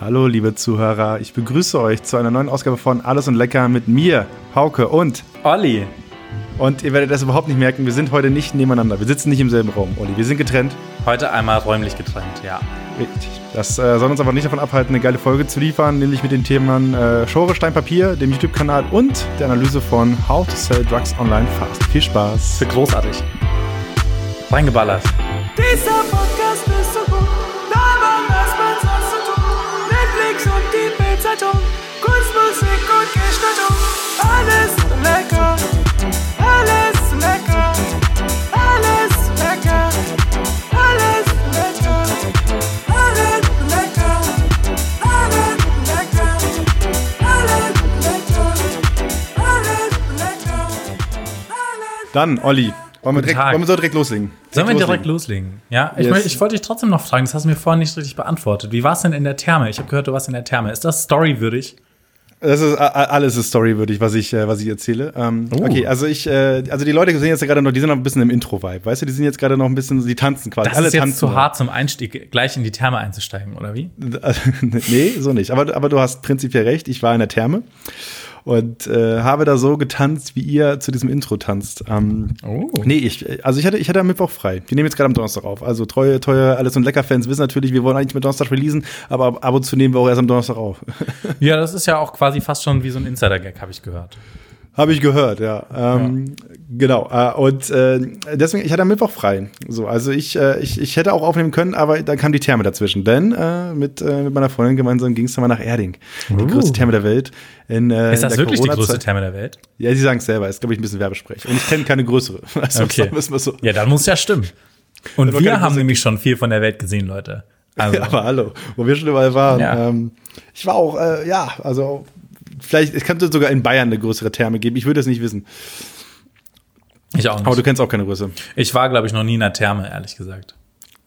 Hallo, liebe Zuhörer. Ich begrüße euch zu einer neuen Ausgabe von Alles und Lecker mit mir, Hauke und Olli. Und ihr werdet das überhaupt nicht merken, wir sind heute nicht nebeneinander. Wir sitzen nicht im selben Raum, Olli. Wir sind getrennt. Heute einmal räumlich getrennt, ja. Richtig. Das äh, soll uns aber nicht davon abhalten, eine geile Folge zu liefern, nämlich mit den Themen äh, Schore Stein Papier, dem YouTube-Kanal und der Analyse von How to Sell Drugs Online Fast. Viel Spaß. Wird großartig. Reingeballert. Dieser Podcast Dann, Olli, wollen wir, direkt, wollen wir so direkt loslegen? Sollen wir Direkt direkt loslegen? Ja, ich, Yes. möchte- ich wollte dich trotzdem noch fragen, das hast du mir vorhin nicht richtig beantwortet. Wie war es denn in der Therme? Ich habe gehört, du warst in der Therme. Ist das storywürdig? Das ist alles ist storywürdig, was ich, äh, was ich erzähle. Ähm, Oh. Okay, also ich, äh, also die Leute sehen jetzt ja gerade noch, die sind noch ein bisschen im Intro-Vibe, weißt du, die sind jetzt gerade noch ein bisschen, die tanzen quasi. Das ist jetzt tanzen zu hart zum Einstieg, gleich in die Therme einzusteigen, oder wie? nee, so nicht. Aber, aber du hast prinzipiell recht. Ich war in der Therme und äh, habe da so getanzt, wie ihr zu diesem Intro tanzt. Ähm, Oh. Nee, ich, also ich hatte, ich hatte am Mittwoch frei. Wir nehmen jetzt gerade am Donnerstag auf. Also treue, treue Alles und Lecker-Fans wissen natürlich, wir wollen eigentlich mit Donnerstag releasen, aber ab, ab und zu nehmen wir auch erst am Donnerstag auf. Ja, das ist ja auch quasi fast schon wie so ein Insider-Gag, habe ich gehört. Habe ich gehört, ja. Ähm, Genau. Äh, und äh, deswegen, ich hatte am Mittwoch frei. So, also ich, äh, ich, ich hätte auch aufnehmen können, aber dann kam die Therme dazwischen. Denn äh, mit, äh, mit meiner Freundin gemeinsam ging es dann mal nach Erding. Die Uh. größte Therme der Welt. In, äh, Ist das wirklich die größte. Therme der Welt? Ja, sie sagen es selber. Ist, glaube ich, ein bisschen Werbesprech. Und ich kenne keine größere. Also, Okay. müssen wir so. Ja, dann muss ja stimmen. Und wir haben große- nämlich schon viel von der Welt gesehen, Leute. Also, Ja, aber hallo, wo wir schon überall waren. Ja. Ähm, ich war auch, äh, ja, also vielleicht, es könnte sogar in Bayern eine größere Therme geben. Ich würde es nicht wissen. ich auch Aber du nicht. kennst auch keine Größe. Ich war, glaube ich, noch nie in einer Therme, ehrlich gesagt.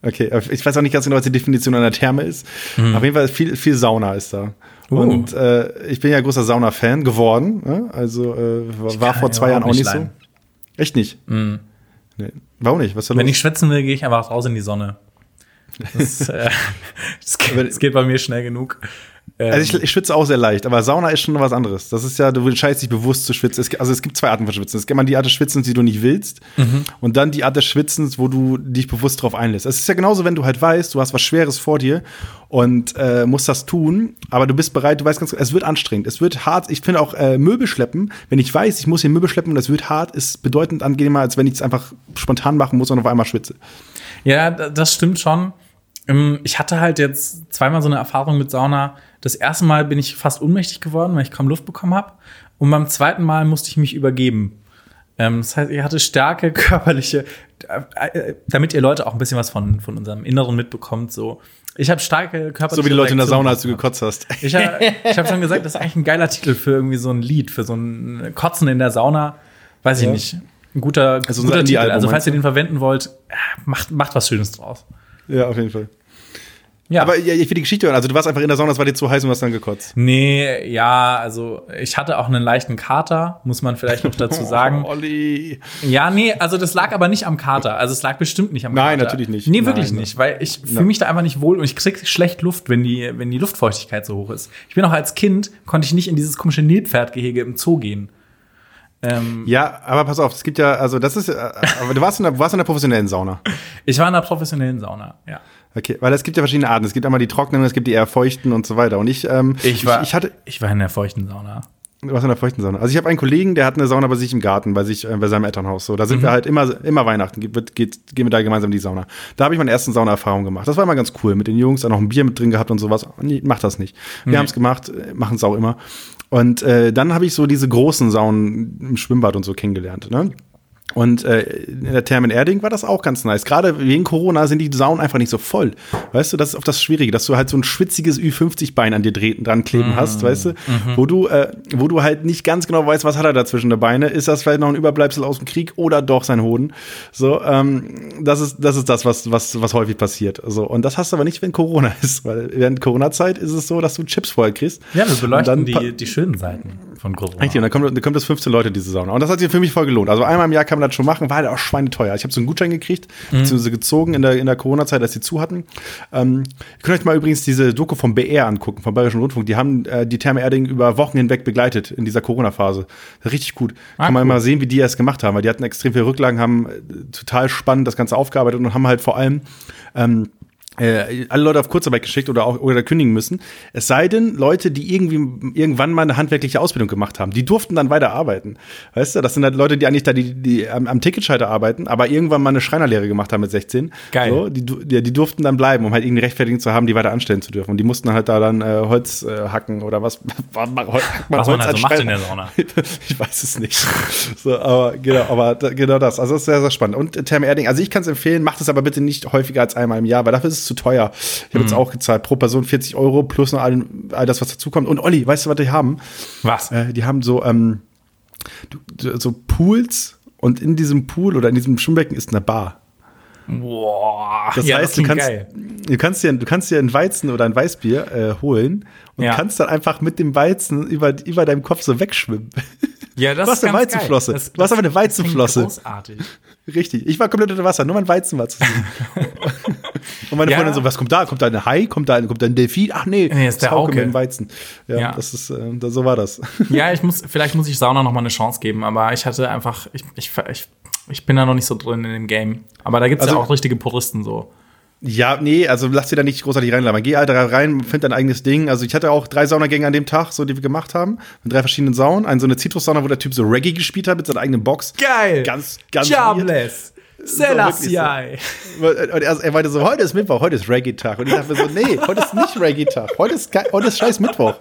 Okay, aber ich weiß auch nicht ganz genau, was die Definition einer Therme ist. Auf jeden Fall viel, viel Sauna ist da. Uh. Und äh, ich bin ja großer Sauna-Fan geworden. Ne? Also äh, war, vor zwei Jahren auch nicht nicht so. leiden. Echt nicht? Nee. Warum nicht? Was ist da Wenn los? ich schwitzen will, gehe ich einfach raus in die Sonne. Das, äh, das, geht, das geht bei mir schnell genug. Ähm, Also ich, ich schwitze auch sehr leicht, aber Sauna ist schon was anderes. Das ist ja, du entscheidest dich bewusst zu schwitzen. Es, gibt- also es gibt zwei Arten von Schwitzen. Es gibt mal die Art des Schwitzens, die du nicht willst, und dann die Art des Schwitzens, wo du dich bewusst drauf einlässt. Es ist ja genauso, wenn du halt weißt, du hast was Schweres vor dir und äh, musst das tun, aber du bist bereit, du weißt ganz, es wird anstrengend, es wird hart. Ich finde auch äh, Möbel schleppen, wenn ich weiß, ich muss hier Möbel schleppen und es wird hart, ist bedeutend angenehmer, als wenn ich es einfach spontan machen muss und auf einmal schwitze. Ja, da- das stimmt schon. Ähm, Ich hatte halt jetzt zweimal so eine Erfahrung mit Sauna. Das erste Mal bin ich fast ohnmächtig geworden, weil ich kaum Luft bekommen habe. Und beim zweiten Mal musste ich mich übergeben. Ähm, Das heißt, ich hatte starke körperliche, äh, äh, damit ihr Leute auch ein bisschen was von, von unserem Inneren mitbekommt. So, ich habe starke körperliche. So wie die Leute in der Sauna, als du gekotzt hast. Ich habe ich hab schon gesagt, das ist eigentlich ein geiler Titel für irgendwie so ein Lied, für so ein Kotzen in der Sauna. Weiß ich Ja. nicht. Ein guter, Also guter Titel. Also falls ihr den verwenden wollt, äh, macht, macht was Schönes draus. Ja, auf jeden Fall. Ja. Aber ja, ich will die Geschichte hören. Also du warst einfach in der Sauna, es war dir zu heiß und hast dann gekotzt. Nee, ja, also ich hatte auch einen leichten Kater, muss man vielleicht noch dazu sagen. Oh, Olli. Ja, nee, also das lag aber nicht am Kater. Also es lag bestimmt nicht am Nein, Kater. natürlich nicht. Nee, wirklich Nein, nicht, weil ich fühle mich da einfach nicht wohl und ich krieg schlecht Luft, wenn die, wenn die Luftfeuchtigkeit so hoch ist. Ich bin auch als Kind, konnte ich nicht in dieses komische Nilpferdgehege im Zoo gehen. Ähm, Ja, aber pass auf, es gibt ja, also das ist, äh, aber du warst in der, warst in der professionellen Sauna. ich war in einer professionellen Sauna, ja. Okay, weil es gibt ja verschiedene Arten. Es gibt einmal die trockenen, es gibt die eher feuchten und so weiter. Und ich, ähm, Ich war, ich, hatte, ich war in der feuchten Sauna. Warst in der feuchten Sauna. Also ich habe einen Kollegen, der hat eine Sauna bei sich im Garten, bei sich, äh, bei seinem Elternhaus. So, da sind wir halt immer, immer Weihnachten, geht, geht, gehen wir da gemeinsam in die Sauna. Da habe ich meine ersten Saunaerfahrungen gemacht. Das war immer ganz cool. Mit den Jungs, da noch ein Bier mit drin gehabt und sowas. Nee, mach das nicht. Wir Nee. haben es gemacht, machen es auch immer. Und äh, dann habe ich so diese großen Saunen im Schwimmbad und so kennengelernt. Ne? Und äh, in der Therme in Erding war das auch ganz nice. Gerade wegen Corona sind die Saunen einfach nicht so voll. Weißt du, das ist auch das Schwierige, dass du halt so ein schwitziges Ü50-Bein an dir dreh- dran kleben hast, weißt du? Wo du, äh, wo du halt nicht ganz genau weißt, was hat er da zwischen der Beine. Ist das vielleicht noch ein Überbleibsel aus dem Krieg oder doch sein Hoden? So, ähm, das ist das, ist das was, was, was häufig passiert. So, und das hast du aber nicht, wenn Corona ist. Weil während Corona-Zeit ist es so, dass du Chips vorher kriegst. Ja, wir beleuchten die, die schönen Seiten. von Corona. Richtig, und dann kommt, dann kommt das 15 Leute, diese Sauna. Und das hat sich für mich voll gelohnt. Also einmal im Jahr kann man das schon machen, war halt auch schweineteuer. Ich habe so einen Gutschein gekriegt, beziehungsweise gezogen in der, in der Corona-Zeit, als sie zu hatten. Ähm, ihr könnt euch mal übrigens diese Doku vom BR angucken, vom Bayerischen Rundfunk. Die haben äh, die Therme Erding über Wochen hinweg begleitet in dieser Corona-Phase. Richtig gut. Ah, kann man cool. mal sehen, wie die es gemacht haben, weil die hatten extrem viele Rücklagen, haben äh, total spannend das Ganze aufgearbeitet und haben halt vor allem ähm, äh, alle Leute auf Kurzarbeit geschickt oder auch oder kündigen müssen. Es sei denn, Leute, die irgendwie irgendwann mal eine handwerkliche Ausbildung gemacht haben, die durften dann weiter arbeiten. Weißt du, das sind halt Leute, die eigentlich da die, die am, am Ticketschalter arbeiten, aber irgendwann mal eine Schreinerlehre gemacht haben mit 16. Geil. So, die, die, die durften dann bleiben, um halt irgendwie Rechtfertigung zu haben, die weiter anstellen zu dürfen. Und die mussten halt da dann äh, Holz äh, hacken oder was. was, man also macht in der Sauna. ich weiß es nicht. So, aber genau, aber genau das. Also das ist sehr, sehr spannend. Und Therme Erding, also ich kann es empfehlen, macht es aber bitte nicht häufiger als einmal im Jahr, weil dafür ist es zu teuer. Ich habe Mhm. jetzt auch gezahlt, pro Person 40 Euro plus noch all, all das, was dazukommt. Und Olli, weißt du, was die haben? Was? Äh, die haben so, ähm, so Pools und in diesem Pool oder in diesem Schwimmbecken ist eine Bar. Boah. Das ja, heißt, das du kannst, du kannst dir, du kannst dir ein Weizen oder ein Weißbier äh, holen und Ja. kannst dann einfach mit dem Weizen über, über deinem Kopf so wegschwimmen. Ja, das Du hast ist eine Weizenflosse. geil. Das- Du hast aber eine das Weizenflosse. Großartig. Richtig. Ich war komplett unter Wasser, nur mein Weizen war zu sehen. und meine Ja. Freundin so, was kommt da? Kommt da ein Hai? Kommt da, kommt da ein Delfin? Ach nee, Nee, ist der Hauke mit dem Weizen. Ja, Ja. das ist, äh, so war das. Ja, ich muss, vielleicht muss ich Sauna noch mal eine Chance geben, aber ich hatte einfach, ich, ich, ich, ich bin da noch nicht so drin in dem Game. Aber da gibt's Also- ja auch richtige Puristen so. Ja, nee, also lass dir da nicht großartig reinlabern. Geh halt da rein, find dein eigenes Ding. Also ich hatte auch drei Saunagänge an dem Tag, so die wir gemacht haben, mit drei verschiedenen Saunen. Eine so eine Zitrussauna, wo der Typ so Reggae gespielt hat mit seiner eigenen Box. Geil! Ganz, ganz Jobless! Selassie. Selassie! Und er, er meinte so, heute ist Mittwoch, heute ist Reggae-Tag. Und ich dachte mir so, nee, heute ist nicht Reggae-Tag. Heute ist, heute ist scheiß Mittwoch.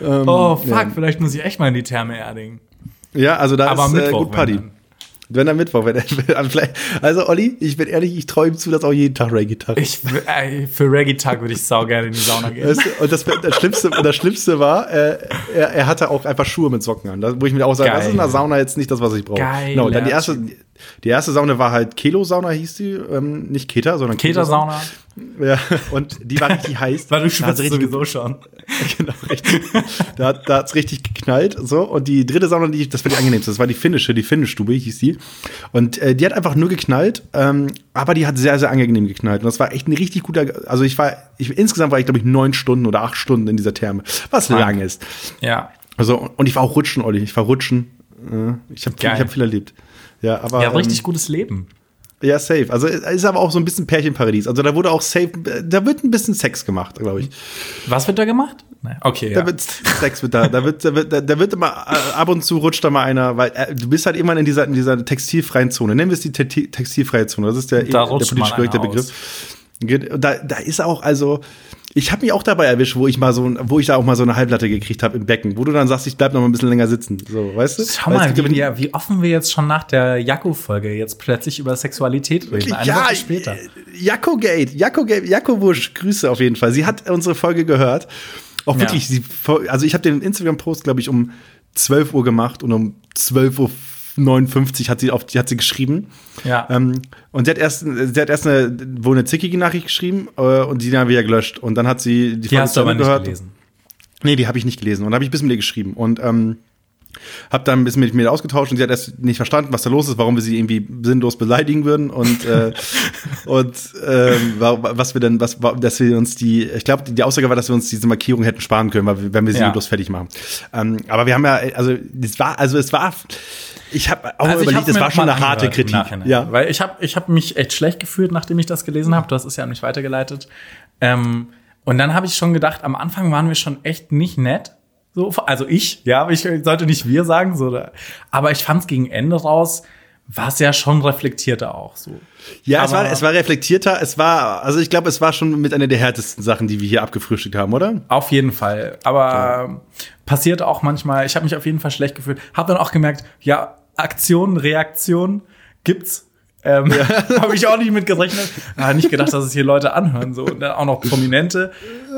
Oh, fuck, ja. vielleicht muss ich echt mal in die Therme Erding. Ja, also da Aber ist Mittwoch, äh, gut Party. dann. Wenn am Mittwoch, wenn er, also Olli, ich bin ehrlich, ich traue ihm zu, dass auch jeden Tag Reggae-Tag ist. Ich, für Reggae-Tag würde ich sau gerne in die Sauna gehen. Weißt du, und das, das, Schlimmste, das Schlimmste war, äh, er, er hatte auch einfach Schuhe mit Socken an. Da, wo ich mir auch sage, das ist in der Geil. Sauna jetzt nicht das, was ich brauche. Geil, Genau, dann die erste, die erste Sauna war halt Kelo-Sauna, hieß die. Ähm, nicht Keta, sondern Ketersauna. Ja, und die war richtig heiß. Weil du schwitzt richtig, sowieso schon. Genau, richtig. Da, hat- da hat's richtig geknallt. So. Und die dritte Sauna, die, das war die angenehmste. Das war die finnische, die Finnestube hieß die. Und äh, die hat einfach nur geknallt, ähm, aber die hat sehr, sehr angenehm geknallt. Und das war echt ein richtig guter. Also ich war, ich, insgesamt war ich, glaube ich, neun Stunden oder acht Stunden in dieser Therme. Was Krank. lang ist. Ja. Also, und ich war auch rutschen, Olli. Ich war rutschen. Äh, Ich habe ich hab viel erlebt. Ja, aber. Ja, richtig ähm, gutes Leben. ja, safe. Also ist aber auch so ein bisschen Pärchenparadies. Also da wurde auch safe, da wird ein bisschen Sex gemacht, glaube ich. Was wird da gemacht? Okay, ja. Da wird Sex wird da, da wird, da wird, da, wird immer äh, ab und zu rutscht da mal einer, weil äh, du bist halt immer in dieser, in dieser textilfreien Zone. Nennen wir es die te textilfreie Zone. Das ist der, Da der politisch korrekte Begriff. Da, da ist auch, also, ich habe mich auch dabei erwischt, wo ich mal so, wo ich da auch mal so eine Halblatte gekriegt habe im Becken, wo du dann sagst, ich bleib noch mal ein bisschen länger sitzen. So, weißt du? Schau mal, wie, ja- wie offen wir jetzt schon nach der Jakko-Folge jetzt plötzlich über Sexualität reden. Eine Woche später. äh, Jakko Gate, Jakko Gate, Jakko Wusch, Grüße auf jeden Fall. Sie hat unsere Folge gehört. Auch Ja. wirklich, sie, also ich habe den Instagram-Post, glaube ich, um 12 Uhr gemacht und um 12.59 Uhr hat sie, auf, die hat sie geschrieben. Ja. Ähm, und sie hat erst, sie hat erst eine, wohl eine zickige Nachricht geschrieben äh, und die haben wir ja gelöscht. Und dann hat sie die Die hast du aber nicht gehört. gelesen. Nee, die habe ich nicht gelesen. Und habe ich bisschen mit ihr geschrieben. Und ähm, habe dann ein bisschen mit mir ausgetauscht und sie hat erst nicht verstanden, was da los ist, warum wir sie irgendwie sinnlos beleidigen würden und äh, und ähm, wa- was wir denn, was, wa- dass wir uns die, ich glaube, die Aussage war, dass wir uns diese Markierung hätten sparen können, weil wenn wir sie Ja. bloß fertig machen. Ähm, aber wir haben ja, also es war, also es war, ich habe auch Also überlegt, es war schon eine harte Kritik. Ja, Weil ich habe ich hab mich echt schlecht gefühlt, nachdem ich das gelesen habe. Du hast es ja an mich weitergeleitet. Ähm, und dann habe ich schon gedacht, am Anfang waren wir schon echt nicht nett. So, also ich, ja, ich sollte nicht wir sagen. So, aber ich fand es gegen Ende raus, war es ja schon reflektierter auch so. ja es, war, es war reflektierter, es war, also ich glaube, es war schon mit einer der härtesten Sachen, die wir hier abgefrühstückt haben, oder? Auf jeden Fall. Aber passiert auch manchmal. Ich habe mich auf jeden Fall schlecht gefühlt. Habe dann auch gemerkt, ja, Aktion, Reaktion gibt's. Ähm, habe ich auch nicht mit gerechnet. Ah, nicht gedacht, dass es hier Leute anhören so und dann auch noch Prominente.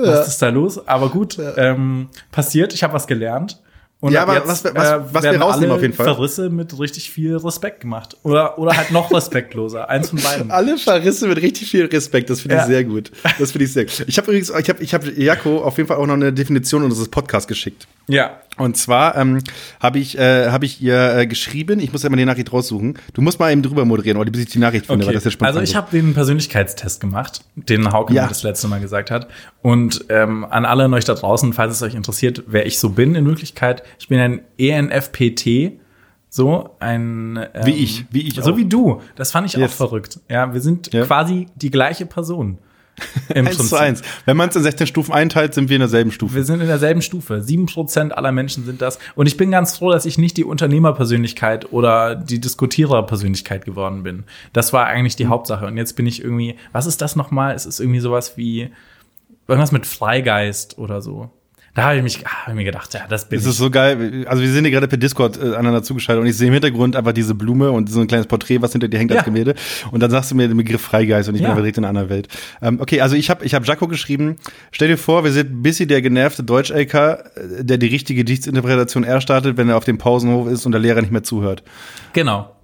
Was ist da los? Aber gut, ähm, passiert. Ich habe was gelernt Und Ja, ab aber was wir- was- was wir rausnehmen auf jeden Fall. Verrisse mit richtig viel Respekt gemacht. Oder, oder halt noch respektloser. Eins von beiden. Alle Verrisse mit richtig viel Respekt, das finde ich Ja. sehr gut. Das finde ich sehr gut. Ich habe übrigens, ich habe ich hab Jaco auf jeden Fall auch noch eine Definition unseres Podcasts geschickt. Ja. Und zwar ähm, habe ich, äh, hab ich ihr äh, geschrieben, ich muss ja mal die Nachricht raussuchen. Du musst mal eben drüber moderieren, oder bis ich die Nachricht finde, weil das ist ja spontan also ich habe den Persönlichkeitstest gemacht, den Hauke Ja. mir das letzte Mal gesagt hat. Und ähm, an alle an euch da draußen, falls es euch interessiert, wer ich so bin in Wirklichkeit, ich bin ein ENFPT. So ein ähm, Wie ich, wie ich so auch. wie du. Das fand ich Yes. auch verrückt. Ja, wir sind Ja. quasi die gleiche Person. Im Eins zu eins. Wenn man es in 16 Stufen einteilt, sind wir in derselben Stufe. Wir sind in derselben Stufe. Sieben Prozent aller Menschen sind das. Und ich bin ganz froh, dass ich nicht die Unternehmerpersönlichkeit oder die Diskutiererpersönlichkeit geworden bin. Das war eigentlich Mhm. die Hauptsache. Und jetzt bin ich irgendwie, was ist das nochmal? Es ist irgendwie sowas wie irgendwas mit Freigeist oder so. Da habe ich mich, ah, hab ich mir gedacht, ja, das bin Es ich. ist so geil. Also wir sind hier gerade per Discord äh, aneinander zugeschaltet und ich sehe im Hintergrund einfach diese Blume und so ein kleines Porträt, was hinter dir hängt Ja. als Gemälde. Und dann sagst du mir den Begriff Freigeist und ich Ja. bin direkt in einer anderen Welt. Ähm, okay, also ich habe ich hab Jaco geschrieben. Stell dir vor, wir sind Bissi, der genervte Deutsch-LK, äh, der die richtige Gedichtsinterpretation erstartet, wenn er auf dem Pausenhof ist und der Lehrer nicht mehr zuhört. Genau.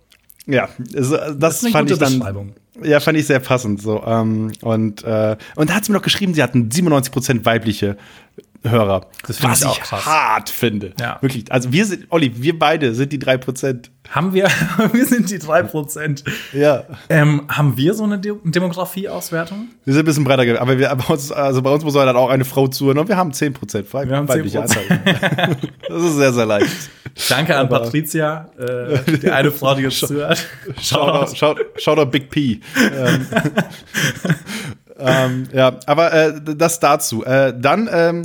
Ja, das, das, Das ist eine fand gute ich dann. Beschreibung. Ja, fand ich sehr passend. So, ähm, und, äh, und da hat sie mir noch geschrieben, sie hatten 97% weibliche Hörer. Das was ich auch krass. hart finde. Ja. Wirklich. Also wir sind, Olli, wir beide sind die 3%. Haben wir, wir sind die drei Prozent. Ja. Ähm, haben wir so eine De Demografieauswertung? Wir sind ein bisschen breiter, aber wir, aber uns, also bei uns muss halt auch eine Frau zuhören und wir haben 10% weib Wir haben weibliche 10%. Anteil. das ist sehr, sehr leicht. Danke an Aber- Patricia, äh, die eine Frau, die uns zuhört. Shoutout, shout, shoutout Big P. ähm, ähm, ja, aber äh, das dazu. Äh, dann, ähm,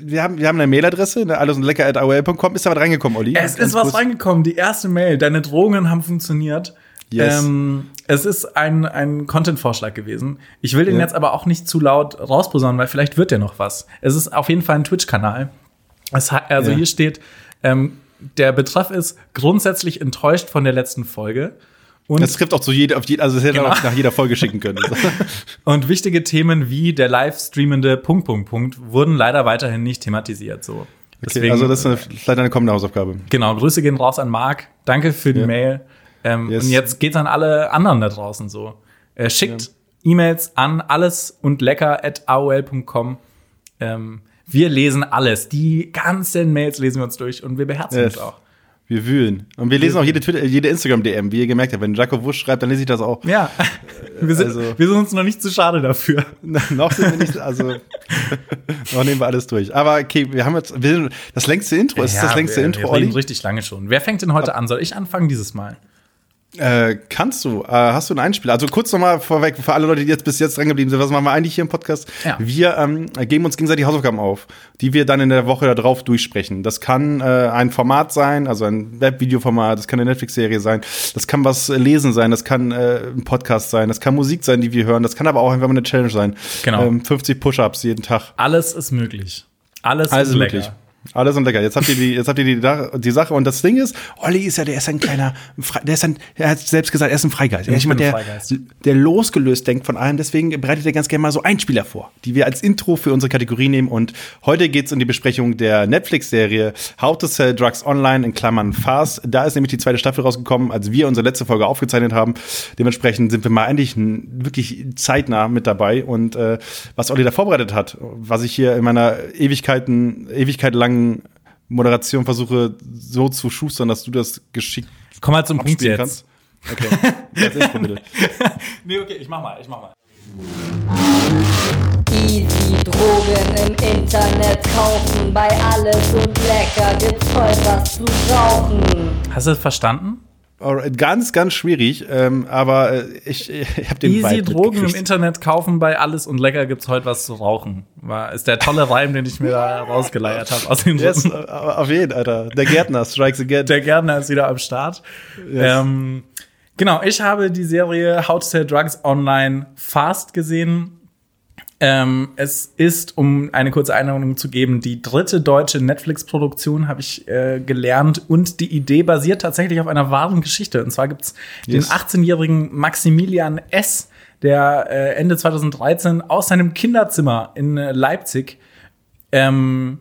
wir haben, wir haben eine Mailadresse, ne, alles und lecker at AOL.com. Ist da was reingekommen, Olli? Es ist was kurz. reingekommen, die erste Mail. Deine Drohungen haben funktioniert. Yes. Ähm, es ist ein, ein Content-Vorschlag gewesen. Ich will den Ja. jetzt aber auch nicht zu laut rausposaunen, weil vielleicht wird der noch was. Es ist auf jeden Fall ein Twitch-Kanal. Also Ja. hier steht, ähm, der Betreff ist grundsätzlich enttäuscht von der letzten Folge. Und Das trifft auch zu jeder, auf jede, also das hätte Genau. auch nach jeder Folge schicken können. Und wichtige Themen wie der live streamende Punkt, Punkt, Punkt wurden leider weiterhin nicht thematisiert. So. Okay, also das ist eine, vielleicht eine kommende Hausaufgabe. Genau, Grüße gehen raus an Marc. Danke für die Ja. Mail. Ähm, Yes. Und jetzt geht's an alle anderen da draußen so. Äh, schickt E-Mails an alles und lecker at aol.com. Ähm, wir lesen alles. Die ganzen Mails lesen wir uns durch und wir beherzen Yes. uns auch. Wir wühlen. Und wir lesen auch jede, Twitter, jede Instagram-DM, wie ihr gemerkt habt. Wenn Jakob Wusch schreibt, dann lese ich das auch. Ja, wir sind, also- wir sind uns noch nicht zu schade dafür. noch sind wir nicht, also noch nehmen wir alles durch. Aber okay, wir haben jetzt, wir, sind- das längste Intro, ist das längste wir, Intro, wir Olli? richtig lange schon. Wer fängt denn heute an? Soll ich anfangen dieses Mal? Äh, kannst du, äh, hast du einen Einspieler? Also kurz nochmal vorweg, für alle Leute, die jetzt bis jetzt dran geblieben sind, was machen wir eigentlich hier im Podcast? Ja. Wir ähm, geben uns gegenseitig Hausaufgaben auf, die wir dann in der Woche darauf durchsprechen. Das kann äh, ein Format sein, also ein Webvideoformat, das kann eine Netflix-Serie sein, das kann was lesen sein, das kann äh, ein Podcast sein, das kann Musik sein, die wir hören, das kann aber auch einfach mal eine Challenge sein. Genau. Ähm, 50 Push-Ups jeden Tag. Alles ist möglich. Alles, Alles ist möglich. lecker. Alles und lecker. Jetzt habt ihr die, jetzt habt ihr die, die Sache. Und das Ding ist, Olli ist ja, der ist ein kleiner, der ist ein, er hat selbst gesagt, er ist ein Freigeist. Er ist jemand, der, Freigeist. der losgelöst denkt von allem. Deswegen bereitet er ganz gerne mal so Einspieler vor, die wir als Intro für unsere Kategorie nehmen. Und heute geht's um die Besprechung der Netflix-Serie How to Sell Drugs Online in Klammern Fast. Da ist nämlich die zweite Staffel rausgekommen, als wir unsere letzte Folge aufgezeichnet haben. Dementsprechend sind wir mal eigentlich n- wirklich zeitnah mit dabei. Und äh, was Olli da vorbereitet hat, was ich hier in meiner Ewigkeiten, Ewigkeit langen Moderation versuche so zu schustern, dass du das geschickt Komm mal zum Punkt jetzt. kannst. Okay. Nee, okay, ich mach mal, ich mach mal. Easy Drogen im Internet kaufen, bei alles und lecker gibt's heute was zu rauchen. Hast du das verstanden? Ganz, ganz schwierig, ähm, aber äh, ich, ich habe den Easy Drogen im mitgekriegt. Internet kaufen, bei alles und lecker gibt's heute was zu rauchen. War, ist der tolle Reim, den ich mir da rausgeleiert habe aus den Yes, auf jeden, Alter. Der Gärtner strikes again. Der Gärtner ist wieder am Start. Ähm, genau, ich habe die Serie How to Sell Drugs Online Fast gesehen. Ähm, es ist, um eine kurze Einordnung zu geben, die dritte deutsche Netflix-Produktion, habe ich äh, gelernt. Und die Idee basiert tatsächlich auf einer wahren Geschichte. Und zwar gibt's Yes. den 18-jährigen Maximilian S., der äh, Ende 2013 aus seinem Kinderzimmer in äh, Leipzig ähm,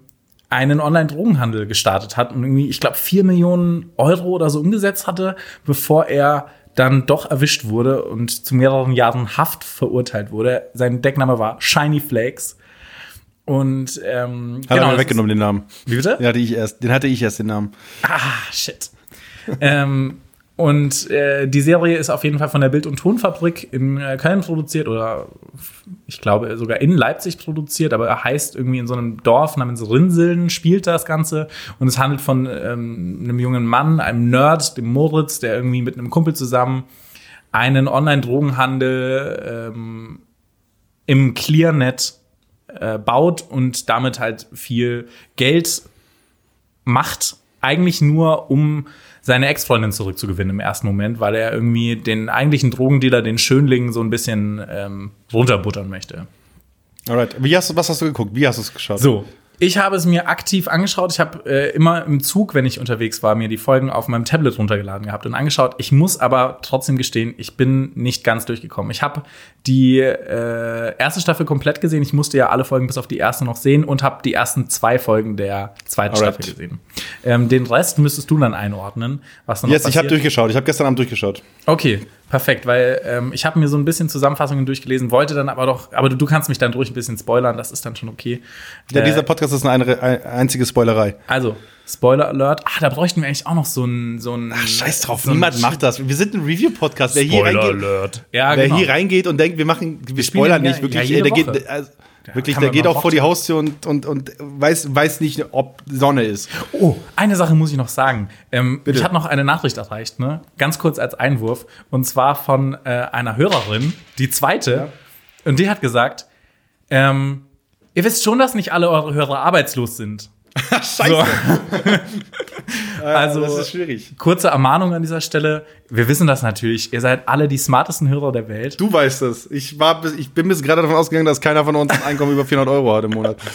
einen Online-Drogenhandel gestartet hat und irgendwie, ich glaube, vier Millionen Euro oder so umgesetzt hatte, bevor er dann doch erwischt wurde und zu mehreren Jahren Haft verurteilt wurde. Sein Deckname war Shiny Flakes. Und ähm, Hat er mir weggenommen, den Namen. Ist, wie bitte? Den hatte ich erst, den hatte ich erst den Namen. Ah, shit. ähm, und äh, die Serie ist auf jeden Fall von der Bild- und Tonfabrik in äh, Köln produziert oder ich glaube sogar in Leipzig produziert, aber er heißt irgendwie in so einem Dorf namens Rinseln spielt das Ganze. Und es handelt von ähm, einem jungen Mann, einem Nerd, dem Moritz, der irgendwie mit einem Kumpel zusammen einen Online-Drogenhandel ähm, im Clearnet äh, baut und damit halt viel Geld macht, eigentlich nur um seine Ex-Freundin zurückzugewinnen im ersten Moment, weil er irgendwie den eigentlichen Drogendealer, den Schönling, so ein bisschen ähm, runterbuttern möchte. Alright. Wie hast du, was hast du geguckt? Wie hast du es geschaut? So. Ich habe es mir aktiv angeschaut. Ich habe äh, immer im Zug, wenn ich unterwegs war, mir die Folgen auf meinem Tablet runtergeladen gehabt und angeschaut. Ich muss aber trotzdem gestehen, ich bin nicht ganz durchgekommen. Ich habe die äh, erste Staffel komplett gesehen. Ich musste ja alle Folgen bis auf die erste noch sehen und habe die ersten zwei Folgen der zweiten Alright. Staffel gesehen. Ähm, den Rest müsstest du dann einordnen, was dann Jetzt, ich habe durchgeschaut. Ich habe gestern Abend durchgeschaut. Okay, perfekt, weil ähm, ich habe mir so ein bisschen Zusammenfassungen durchgelesen, wollte dann aber doch, aber du, du kannst mich dann durch ein bisschen spoilern, das ist dann schon okay. Ja, Äh, dieser Podcast ist eine, eine einzige Spoilerei. also, Spoiler Alert. Ah, da bräuchten wir eigentlich auch noch so ein so Ach, scheiß drauf, so niemand macht das. Wir sind ein Review-Podcast. Wer, hier Spoiler reingeht, Alert. Ja, wer genau. hier reingeht und denkt, wir machen, wir, spielen spoilern ja- nicht, wirklich, ja, ey, jede der Woche. geht, also, wirklich, der geht auch vor die Haustür und, und, und weiß, weiß nicht, ob Sonne ist. Oh, eine Sache muss ich noch sagen. Ähm, ich habe noch eine Nachricht erreicht, ne? Ganz kurz als Einwurf. Und zwar von äh, einer Hörerin, die zweite. Und die hat gesagt, ähm, ihr wisst schon, dass nicht alle eure Hörer arbeitslos sind. Scheiße. Also, das ist schwierig. Kurze Ermahnung an dieser Stelle. Wir wissen das natürlich. Ihr seid alle die smartesten Hörer der Welt. Du weißt das. Ich, war, bis- ich bin bis gerade davon ausgegangen, dass keiner von uns ein Einkommen über 400 Euro hat im Monat.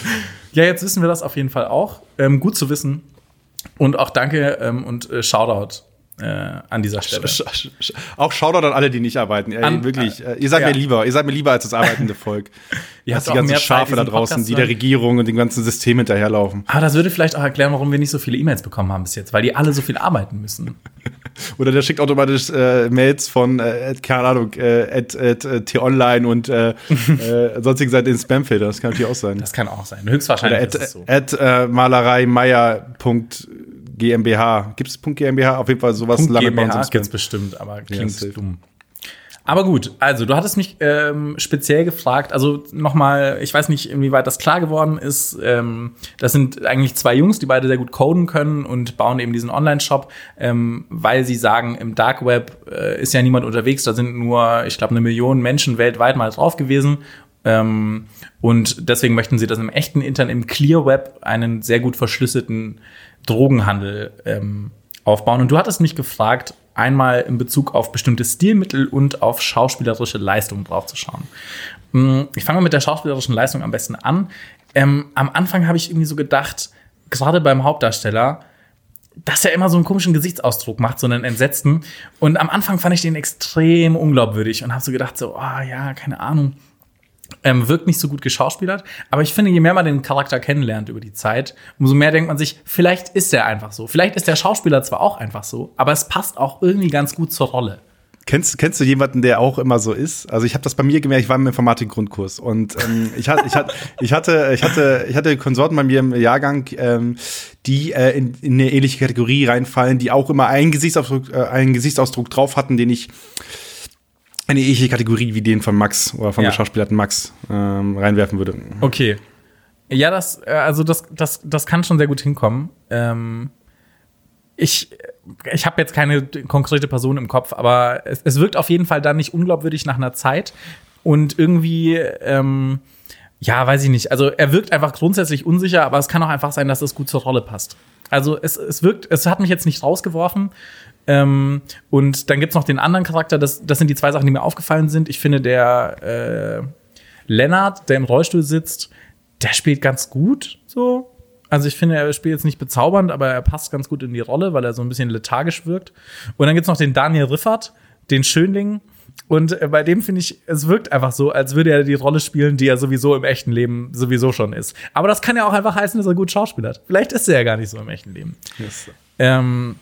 Ja, jetzt wissen wir das auf jeden Fall auch. Ähm, gut zu wissen. Und auch danke ähm, und äh, Shoutout äh, an dieser Stelle. Sch- sch- sch- Auch Shoutout an alle, die nicht arbeiten. Ey, An- wirklich. äh, ihr seid ja. mir lieber. Ihr seid mir lieber als das arbeitende Volk. Ihr habt die ganzen Schafe da draußen, Podcast die der. Regierung und dem ganzen System hinterherlaufen. Aber das würde vielleicht auch erklären, warum wir nicht so viele E-Mails bekommen haben bis jetzt, weil die alle so viel arbeiten müssen. Oder der schickt automatisch äh, Mails von, äh, at, keine Ahnung, äh, at, at, äh, t-online und äh, äh, sonstigen Seiten in Spamfilter. Das kann natürlich auch sein. Das kann auch sein. Höchstwahrscheinlich Oder ist at, es so. at äh, malereimeier.gmbh. Gibt es .gmbh? Auf jeden Fall sowas Punkt landet bei uns GmbH im gibt's bestimmt, aber klingt safe. dumm. Aber gut, also du hattest mich ähm, speziell gefragt, also nochmal, ich weiß nicht, inwieweit das klar geworden ist. Ähm, das sind eigentlich zwei Jungs, die beide sehr gut coden können und bauen eben diesen Online-Shop, ähm, weil sie sagen, im Dark Web äh, ist ja niemand unterwegs, da sind nur, ich glaube, eine Million Menschen weltweit mal drauf gewesen. Ähm, und deswegen möchten sie das im echten Internet, im Clear Web, einen sehr gut verschlüsselten Drogenhandel ähm, aufbauen. Und du hattest mich gefragt, einmal in Bezug auf bestimmte Stilmittel und auf schauspielerische Leistungen draufzuschauen. Mm, Ich fange mal mit der schauspielerischen Leistung am besten an. Ähm, am Anfang habe ich irgendwie so gedacht, gerade beim Hauptdarsteller, dass er immer so einen komischen Gesichtsausdruck macht, so einen entsetzten. Und am Anfang fand ich den extrem unglaubwürdig und habe so gedacht, so, ah ja, keine Ahnung. Ähm, wirkt nicht so gut geschauspielert. Aber ich finde, je mehr man den Charakter kennenlernt über die Zeit, umso mehr denkt man sich, vielleicht ist er einfach so. Vielleicht ist der Schauspieler zwar auch einfach so, aber es passt auch irgendwie ganz gut zur Rolle. Kennst, kennst du jemanden, der auch immer so ist? Also ich habe das bei mir gemerkt, ich war im Informatik-Grundkurs und ähm, ich, hatte, ich, hatte, ich, hatte, ich, hatte, ich hatte Konsorten bei mir im Jahrgang, ähm, die äh, in, in eine ähnliche Kategorie reinfallen, die auch immer einen Gesichtsausdruck, äh, einen Gesichtsausdruck drauf hatten, den ich eine ähnliche Kategorie wie den von Max oder vom Ja. geschauspielerten Max ähm, reinwerfen würde. Okay. Ja, das, äh, also das, das, das kann schon sehr gut hinkommen. Ähm, ich ich habe jetzt keine konkrete Person im Kopf, aber es, es wirkt auf jeden Fall dann nicht unglaubwürdig nach einer Zeit. Und irgendwie, ähm, ja, weiß ich nicht. Also er wirkt einfach grundsätzlich unsicher, aber es kann auch einfach sein, dass es gut zur Rolle passt. Also es, es wirkt, es hat mich jetzt nicht rausgeworfen. Ähm, und dann gibt's noch den anderen Charakter, das, das sind die zwei Sachen, die mir aufgefallen sind. Ich finde, der äh, Lennart, der im Rollstuhl sitzt, der spielt ganz gut so. Also ich finde, er spielt jetzt nicht bezaubernd, aber er passt ganz gut in die Rolle, weil er so ein bisschen lethargisch wirkt. Und dann gibt's noch den Daniel Riffert, den Schönling. Und äh, bei dem finde ich, es wirkt einfach so, als würde er die Rolle spielen, die er sowieso im echten Leben sowieso schon ist. Aber das kann ja auch einfach heißen, dass er gut schauspielert. Vielleicht ist er ja gar nicht so im echten Leben. Ähm,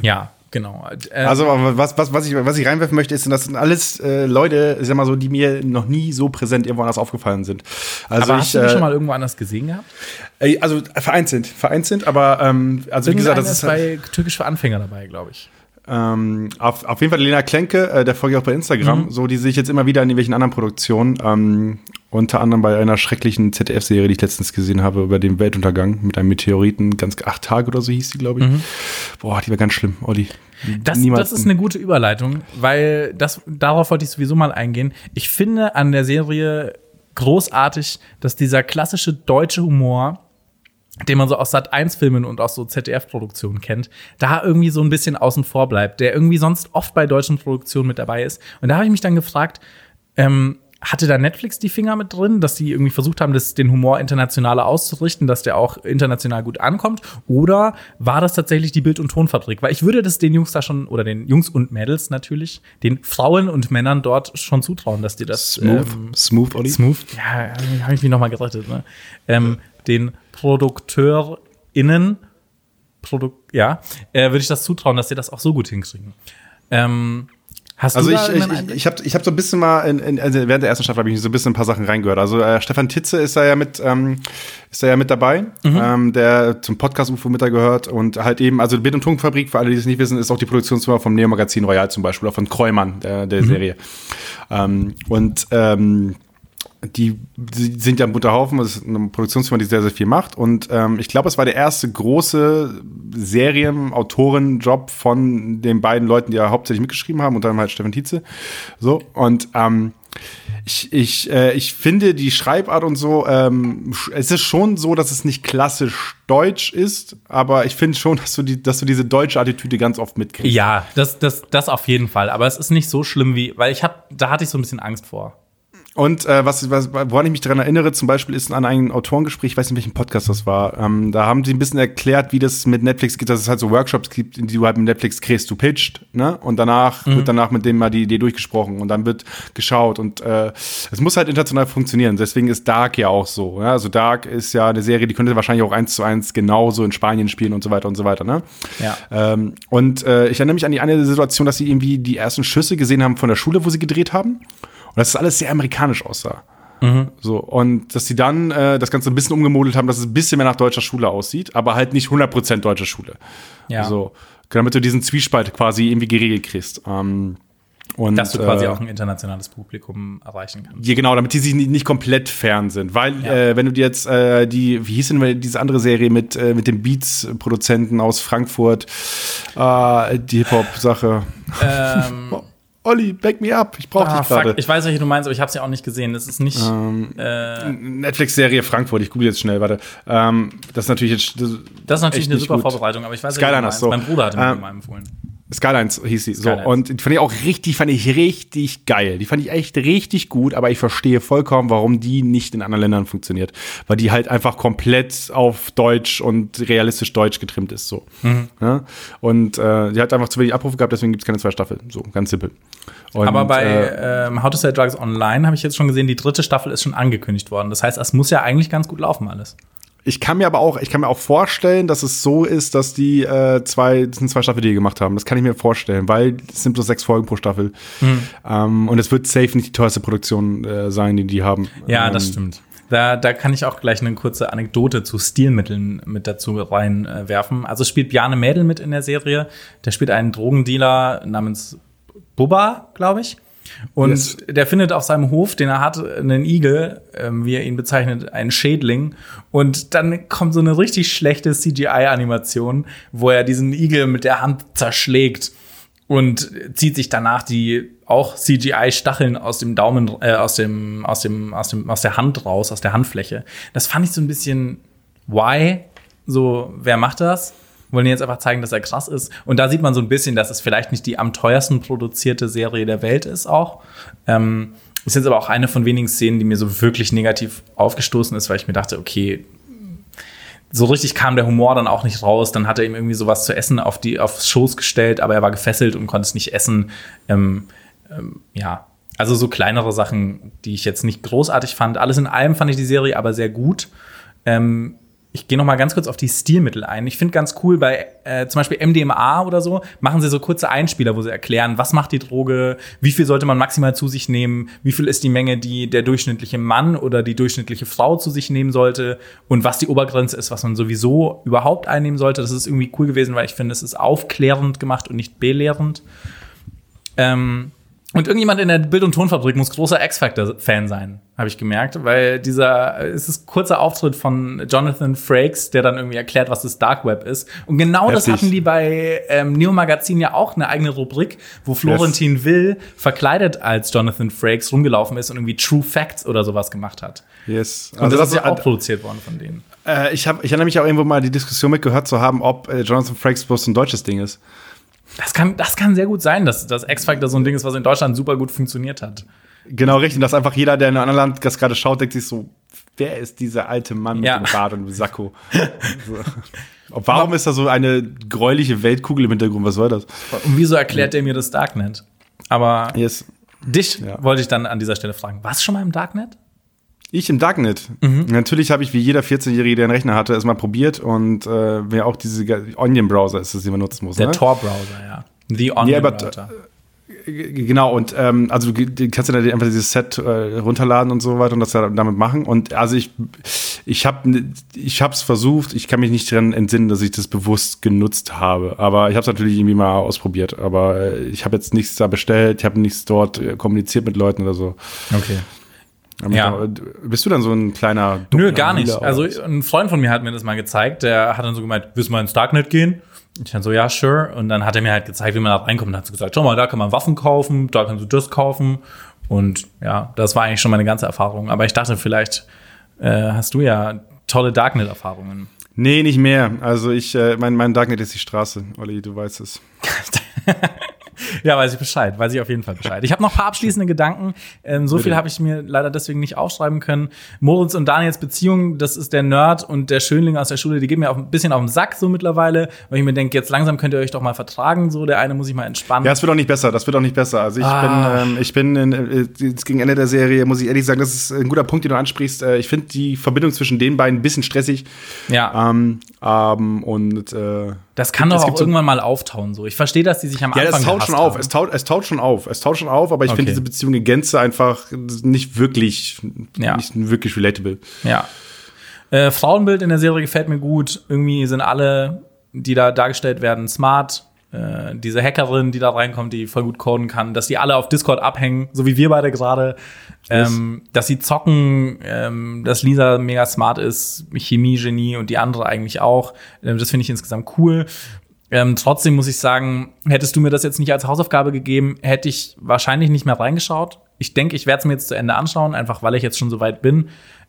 ja, genau. Äh, Also was, was, was, ich, was ich reinwerfen möchte, ist, das sind alles äh, Leute, sag mal so, die mir noch nie so präsent irgendwo anders aufgefallen sind. Also aber ich, hast du die äh, schon mal irgendwo anders gesehen gehabt? äh, also vereinzelt, vereinzelt, aber ähm, also wie gesagt, das ist ist bei Türkisch für Anfänger dabei, glaube ich. ähm, auf, auf jeden Fall Lena Klenke, äh, der folge ich auch bei Instagram, Mhm. so die sehe ich jetzt immer wieder in irgendwelchen anderen Produktionen, ähm, unter anderem bei einer schrecklichen ZDF-Serie, die ich letztens gesehen habe, über den Weltuntergang mit einem Meteoriten, ganz acht Tage oder so hieß die, glaube ich. Boah, die war ganz schlimm, Olli. Mhm. Das, das ist eine gute Überleitung, weil das, darauf wollte ich sowieso mal eingehen. Ich finde an der Serie großartig, dass dieser klassische deutsche Humor, den man so aus Sat 1 Filmen und aus so ZDF Produktionen kennt, da irgendwie so ein bisschen außen vor bleibt, der irgendwie sonst oft bei deutschen Produktionen mit dabei ist. Und da habe ich mich dann gefragt, ähm, hatte da Netflix die Finger mit drin, dass sie irgendwie versucht haben, das, den Humor internationaler auszurichten, dass der auch international gut ankommt? Oder war das tatsächlich die Bild- und Tonfabrik? Weil ich würde das den Jungs da schon, oder den Jungs und Mädels natürlich, den Frauen und Männern dort schon zutrauen, dass die das Smooth, ähm, smooth, Olli. Smooth, ja, habe ich mich noch mal gerettet. Ne? Ähm, den ProdukteurInnen, Produk ja, äh, würde ich das zutrauen, dass sie das auch so gut hinkriegen. Ähm, hast Also du ich, ich, ich, ich habe ich hab so ein bisschen mal, in, in, also während der ersten Staffel habe ich so ein bisschen ein paar Sachen reingehört. Also äh, Stefan Titze ist da ja mit, ähm, ist da ja mit dabei, ähm, der zum Podcast UFO mit da gehört und halt eben, also Bild- und Tonfabrik, für alle, die es nicht wissen, ist auch die Produktionsfirma vom Neo-Magazin Royal zum Beispiel, auch von Kreumann, der, der Serie. Ähm, und ähm, die, die sind ja ein bunter Haufen, das ist eine Produktionsfirma, die sehr, sehr viel macht. Und ähm, ich glaube, es war der erste große Serien-Autorenjob von den beiden Leuten, die ja hauptsächlich mitgeschrieben haben, unter anderem halt Stefan Tietze. So, und ähm, ich, ich, äh, ich finde die Schreibart und so, ähm, es ist schon so, dass es nicht klassisch deutsch ist, aber ich finde schon, dass du, die, dass du diese deutsche Attitüde ganz oft mitkriegst. Ja, das, das, das auf jeden Fall. Aber es ist nicht so schlimm wie, weil ich hab, da hatte ich so ein bisschen Angst vor. Und äh, was, was, woran ich mich daran erinnere, zum Beispiel ist an ein Autorengespräch, ich weiß nicht, welchen Podcast das war. Ähm, da haben sie ein bisschen erklärt, wie das mit Netflix geht, dass es halt so Workshops gibt, in die du halt mit Netflix kriegst, du pitcht, ne? Und danach wird danach mit denen mal die Idee durchgesprochen und dann wird geschaut. Und äh, es muss halt international funktionieren. Deswegen ist Dark ja auch so. Ja? Also Dark ist ja eine Serie, die könnte wahrscheinlich auch eins zu eins genauso in Spanien spielen und so weiter und so weiter, ne? Ja. Ähm, und äh, ich erinnere mich an die eine Situation, dass sie irgendwie die ersten Schüsse gesehen haben von der Schule, wo sie gedreht haben. Und dass das alles sehr amerikanisch aussah. So, und dass sie dann äh, das Ganze ein bisschen umgemodelt haben, dass es ein bisschen mehr nach deutscher Schule aussieht, aber halt nicht 100% deutsche Schule. Ja. So, damit du diesen Zwiespalt quasi irgendwie geregelt kriegst. Ähm, und, Dass du quasi äh, auch ein internationales Publikum erreichen kannst. ja, genau, damit die sich nicht, nicht komplett fern sind. Weil, Ja. äh, wenn du dir jetzt äh, die, wie hieß denn diese andere Serie mit, äh, mit dem Beats-Produzenten aus Frankfurt, äh, die Hip-Hop-Sache. Ähm, Olli, back me up, ich brauch ah, dich gerade. fuck, ich weiß, welche du meinst, aber ich habe sie auch nicht gesehen. Das ist nicht. Ähm, äh, Netflix-Serie Frankfurt, ich google jetzt schnell, warte. Ähm, das ist natürlich jetzt. Das, das ist natürlich eine nicht super gut. Vorbereitung, aber ich weiß, Skyliners, meinst. so. Mein Bruder hat mir Ähm, mal empfohlen. Skylines hieß sie. So. Skylines. Und die fand ich auch richtig, fand ich richtig geil. Die fand ich echt richtig gut, aber ich verstehe vollkommen, warum die nicht in anderen Ländern funktioniert. Weil die halt einfach komplett auf Deutsch und realistisch Deutsch getrimmt ist. So. Mhm. Ja? Und äh, die hat einfach zu wenig Abrufe gehabt, deswegen gibt es keine zwei Staffeln. So, ganz simpel. Und, Aber bei äh, ähm, How to Sell Drugs Online habe ich jetzt schon gesehen, die dritte Staffel ist schon angekündigt worden. Das heißt, es muss ja eigentlich ganz gut laufen alles. Ich kann mir aber auch, ich kann mir auch vorstellen, dass es so ist, dass die äh, zwei, das sind zwei Staffeln, die die gemacht haben. Das kann ich mir vorstellen, weil es sind bloß sechs Folgen pro Staffel. Hm. Ähm, und es wird safe nicht die teuerste Produktion äh, sein, die die haben. Ja, ähm, das stimmt. Da, da kann ich auch gleich eine kurze Anekdote zu Stilmitteln mit dazu reinwerfen. Äh, also spielt Bjarne Mädel mit in der Serie. Der spielt einen Drogendealer namens Bubba, glaube ich. Und Yes. der findet auf seinem Hof, den er hat, einen Igel, ähm, wie er ihn bezeichnet, einen Schädling. Und dann kommt so eine richtig schlechte CGI-Animation, wo er diesen Igel mit der Hand zerschlägt und zieht sich danach die auch CGI-Stacheln aus dem Daumen, äh, aus dem, aus dem, aus dem, aus der Hand raus, aus der Handfläche. Das fand ich so ein bisschen why? So, wer macht das? Wollen jetzt einfach zeigen, dass er krass ist. Und da sieht man so ein bisschen, dass es vielleicht nicht die am teuersten produzierte Serie der Welt ist auch. Ähm, ist jetzt aber auch eine von wenigen Szenen, die mir so wirklich negativ aufgestoßen ist, weil ich mir dachte, okay, so richtig kam der Humor dann auch nicht raus. Dann hat er ihm irgendwie sowas zu essen auf die, aufs Schoß gestellt, aber er war gefesselt und konnte es nicht essen. Ähm, ähm, ja, also so kleinere Sachen, die ich jetzt nicht großartig fand. Alles in allem fand ich die Serie aber sehr gut. Ähm, ich gehe noch mal ganz kurz auf die Stilmittel ein. Ich finde ganz cool bei äh, zum Beispiel MDMA oder so machen sie so kurze Einspieler, wo sie erklären, was macht die Droge, wie viel sollte man maximal zu sich nehmen, wie viel ist die Menge, die der durchschnittliche Mann oder die durchschnittliche Frau zu sich nehmen sollte und was die Obergrenze ist, was man sowieso überhaupt einnehmen sollte. Das ist irgendwie cool gewesen, weil ich finde, es ist aufklärend gemacht und nicht belehrend. Ähm, und irgendjemand in der Bild- und Tonfabrik muss großer X-Factor-Fan sein, habe ich gemerkt, weil dieser, es ist kurzer Auftritt von Jonathan Frakes, der dann irgendwie erklärt, was das Dark Web ist. Und genau das Heftig. hatten die bei ähm, Neo Magazin ja auch eine eigene Rubrik, wo Florentin Will verkleidet als Jonathan Frakes rumgelaufen ist und irgendwie True Facts oder sowas gemacht hat. Yes. Und das, ist ja auch produziert worden von denen. Äh, ich, hab, ich erinnere mich auch irgendwo mal die Diskussion mitgehört zu haben, ob äh, Jonathan Frakes bloß ein deutsches Ding ist. Das kann, das kann sehr gut sein, dass das X-Factor so ein Ding ist, was in Deutschland super gut funktioniert hat. Genau, richtig. Dass einfach jeder, der in einem anderen Land das gerade schaut, denkt sich so, wer ist dieser alte Mann Ja. mit dem Bart und dem Sakko? so. Warum ist da so eine gräuliche Weltkugel im Hintergrund? Was soll das? Und wieso erklärt er mir das Darknet? Aber Yes. dich Ja. wollte ich dann an dieser Stelle fragen. Warst du schon mal im Darknet? Ich im Darknet. Mhm. Natürlich habe ich wie jeder 14-Jährige, der einen Rechner hatte, es mal probiert und äh, wer auch diese Onion-Browser ist, das den man nutzen muss. Der ne? Tor-Browser, ja. The Ja, Onion aber- Router. G- Genau, und ähm, also du du kannst ja dann einfach dieses Set äh, runterladen und so weiter und das damit machen. Und also ich, ich habe ich hab's versucht, ich kann mich nicht dran entsinnen, dass ich das bewusst genutzt habe. Aber ich habe es natürlich irgendwie mal ausprobiert. Aber äh, ich habe jetzt nichts da bestellt, ich habe nichts dort äh, kommuniziert mit Leuten oder so. Okay. Ja. äh, Bist du dann so ein kleiner Nö, dunkler gar nicht. Also ein Freund von mir hat mir das mal gezeigt. Der hat dann so gemeint, willst du mal ins Darknet gehen? Ich dann so, ja, sure. Und dann hat er mir halt gezeigt, wie man da reinkommt. Und hat so gesagt, schau mal, da kann man Waffen kaufen, da kannst du das kaufen. Und ja, das war eigentlich schon meine ganze Erfahrung. Aber ich dachte, vielleicht äh, hast du ja tolle Darknet-Erfahrungen. Nee, nicht mehr. Also ich, äh, mein, mein Darknet ist die Straße, Olli, du weißt es. Ja, weiß ich Bescheid, weiß ich auf jeden Fall Bescheid. Ich habe noch ein paar abschließende Gedanken. Ähm, so viel habe ich mir leider deswegen nicht aufschreiben können. Moritz und Daniels Beziehung, das ist der Nerd und der Schönling aus der Schule, die gehen mir auch ein bisschen auf den Sack so mittlerweile, weil ich mir denke, jetzt langsam könnt ihr euch doch mal vertragen. So, der eine muss sich mal entspannen. Ja, es wird auch nicht besser, das wird auch nicht besser. Also ich Ah. bin, ähm, ich bin in, äh, jetzt gegen Ende der Serie, muss ich ehrlich sagen, das ist ein guter Punkt, den du ansprichst. Äh, ich finde die Verbindung zwischen den beiden ein bisschen stressig. ja, Ähm, ähm, und äh, das kann doch auch irgendwann mal auftauen. So, ich verstehe, dass die sich am ja, Anfang taut schon auf, es taut, es taut schon auf, es taut schon auf, aber ich finde Okay. diese Beziehung in Gänze einfach nicht wirklich, Ja. nicht wirklich relatable. Ja. Äh, Frauenbild in der Serie gefällt mir gut. Irgendwie sind alle, die da dargestellt werden, smart. Äh, diese Hackerin, die da reinkommt, die voll gut coden kann, dass die alle auf Discord abhängen, so wie wir beide gerade. Ähm, dass sie zocken, ähm, dass Lisa mega smart ist, Chemie-Genie und die andere eigentlich auch. Ähm, das finde ich insgesamt cool. Ähm, trotzdem muss ich sagen, hättest du mir das jetzt nicht als Hausaufgabe gegeben, hätte ich wahrscheinlich nicht mehr reingeschaut. Ich denke, ich werde es mir jetzt zu Ende anschauen, einfach weil ich jetzt schon so weit bin.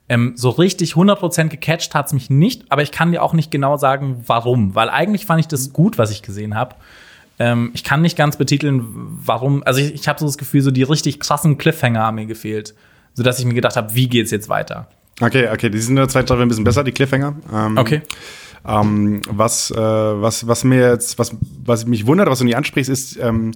Ähm, so richtig 100% gecatcht hat's mich nicht, aber ich kann dir auch nicht genau sagen, warum. Weil eigentlich fand ich das gut, was ich gesehen habe. Ähm, ich kann nicht ganz betiteln, warum. Also ich, ich habe so das Gefühl, so die richtig krassen Cliffhanger haben mir gefehlt. Sodass ich mir gedacht habe, wie geht's jetzt weiter? Okay, okay, die sind in der zweiten Staffel ein bisschen besser, die Cliffhanger. Ähm, Okay. Ähm, was, äh, was, was mir jetzt, was, was mich wundert, was du nie ansprichst, ist, ähm,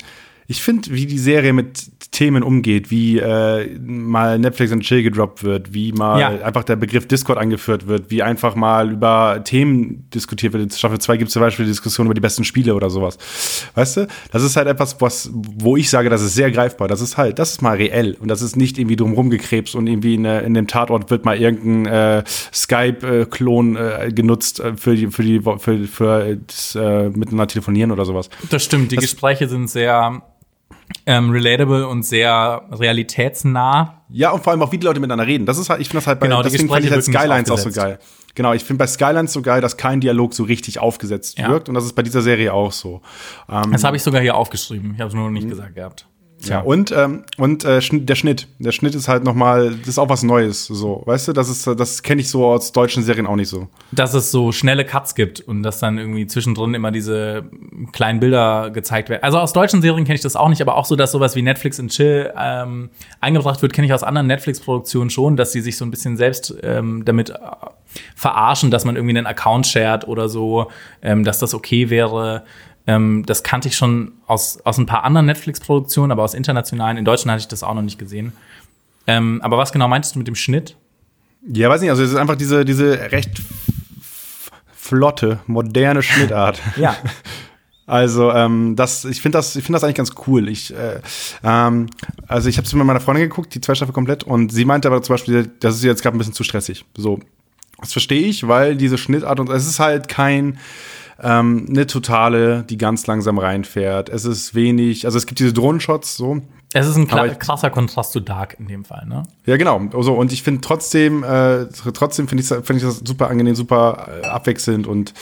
ich finde, wie die Serie mit Themen umgeht, wie äh, mal Netflix und Chill gedroppt wird, wie mal Ja. einfach der Begriff Discord angeführt wird, wie einfach mal über Themen diskutiert wird. In Staffel 2 gibt es zum Beispiel Diskussionen über die besten Spiele oder sowas. Weißt du? Das ist halt etwas, was, wo ich sage, das ist sehr greifbar. Das ist halt, das ist mal reell und das ist nicht irgendwie drumherum gekrebst und irgendwie in, äh, in dem Tatort wird mal irgendein äh, Skype-Klon äh, genutzt äh, für die, für die, für, für das, äh, miteinander telefonieren oder sowas. Das stimmt, die Das- Gespräche sind sehr ähm, relatable und sehr realitätsnah. Ja, und vor allem auch, wie die Leute miteinander reden. Das ist halt, ich finde das halt bei, Genau, deswegen fand ich halt Skylines auch so geil. Genau, ich finde bei Skylines so geil, dass kein Dialog so richtig aufgesetzt Ja. wirkt. Und das ist bei dieser Serie auch so. Ähm, Das habe ich sogar hier aufgeschrieben. Ich habe es nur noch nicht gesagt gehabt. Ja, und, ähm, und äh, der Schnitt. Der Schnitt ist halt nochmal, das ist auch was Neues, so. Weißt du, das ist, das kenne ich so aus deutschen Serien auch nicht so. Dass es so schnelle Cuts gibt und dass dann irgendwie zwischendrin immer diese kleinen Bilder gezeigt werden. Also aus deutschen Serien kenne ich das auch nicht, aber auch so, dass sowas wie Netflix and Chill ähm, eingebracht wird, kenne ich aus anderen Netflix-Produktionen schon, dass sie sich so ein bisschen selbst ähm, damit äh, verarschen, dass man irgendwie einen Account shared oder so, ähm, dass das okay wäre. Ähm, das kannte ich schon aus, aus ein paar anderen Netflix-Produktionen, aber aus internationalen. In Deutschland hatte ich das auch noch nicht gesehen. Ähm, aber was genau meintest du mit dem Schnitt? Ja, weiß nicht, also es ist einfach diese, diese recht flotte, moderne Schnittart. Ja. Also ähm, das, ich finde das, ich finde das eigentlich ganz cool. Ich, äh, ähm, also ich habe es mit meiner Freundin geguckt, die zwei Staffeln komplett, und sie meinte aber zum Beispiel, das ist jetzt gerade ein bisschen zu stressig. So, das verstehe ich, weil diese Schnittart und es ist halt kein ähm, eine totale, die ganz langsam reinfährt. Es ist wenig, also es gibt diese Drohnenshots so. Es ist ein krasser Kontrast zu Dark in dem Fall, ne? Ja, genau. Also, und ich finde trotzdem, äh, trotzdem finde ich, find ich das super angenehm, super äh, abwechselnd und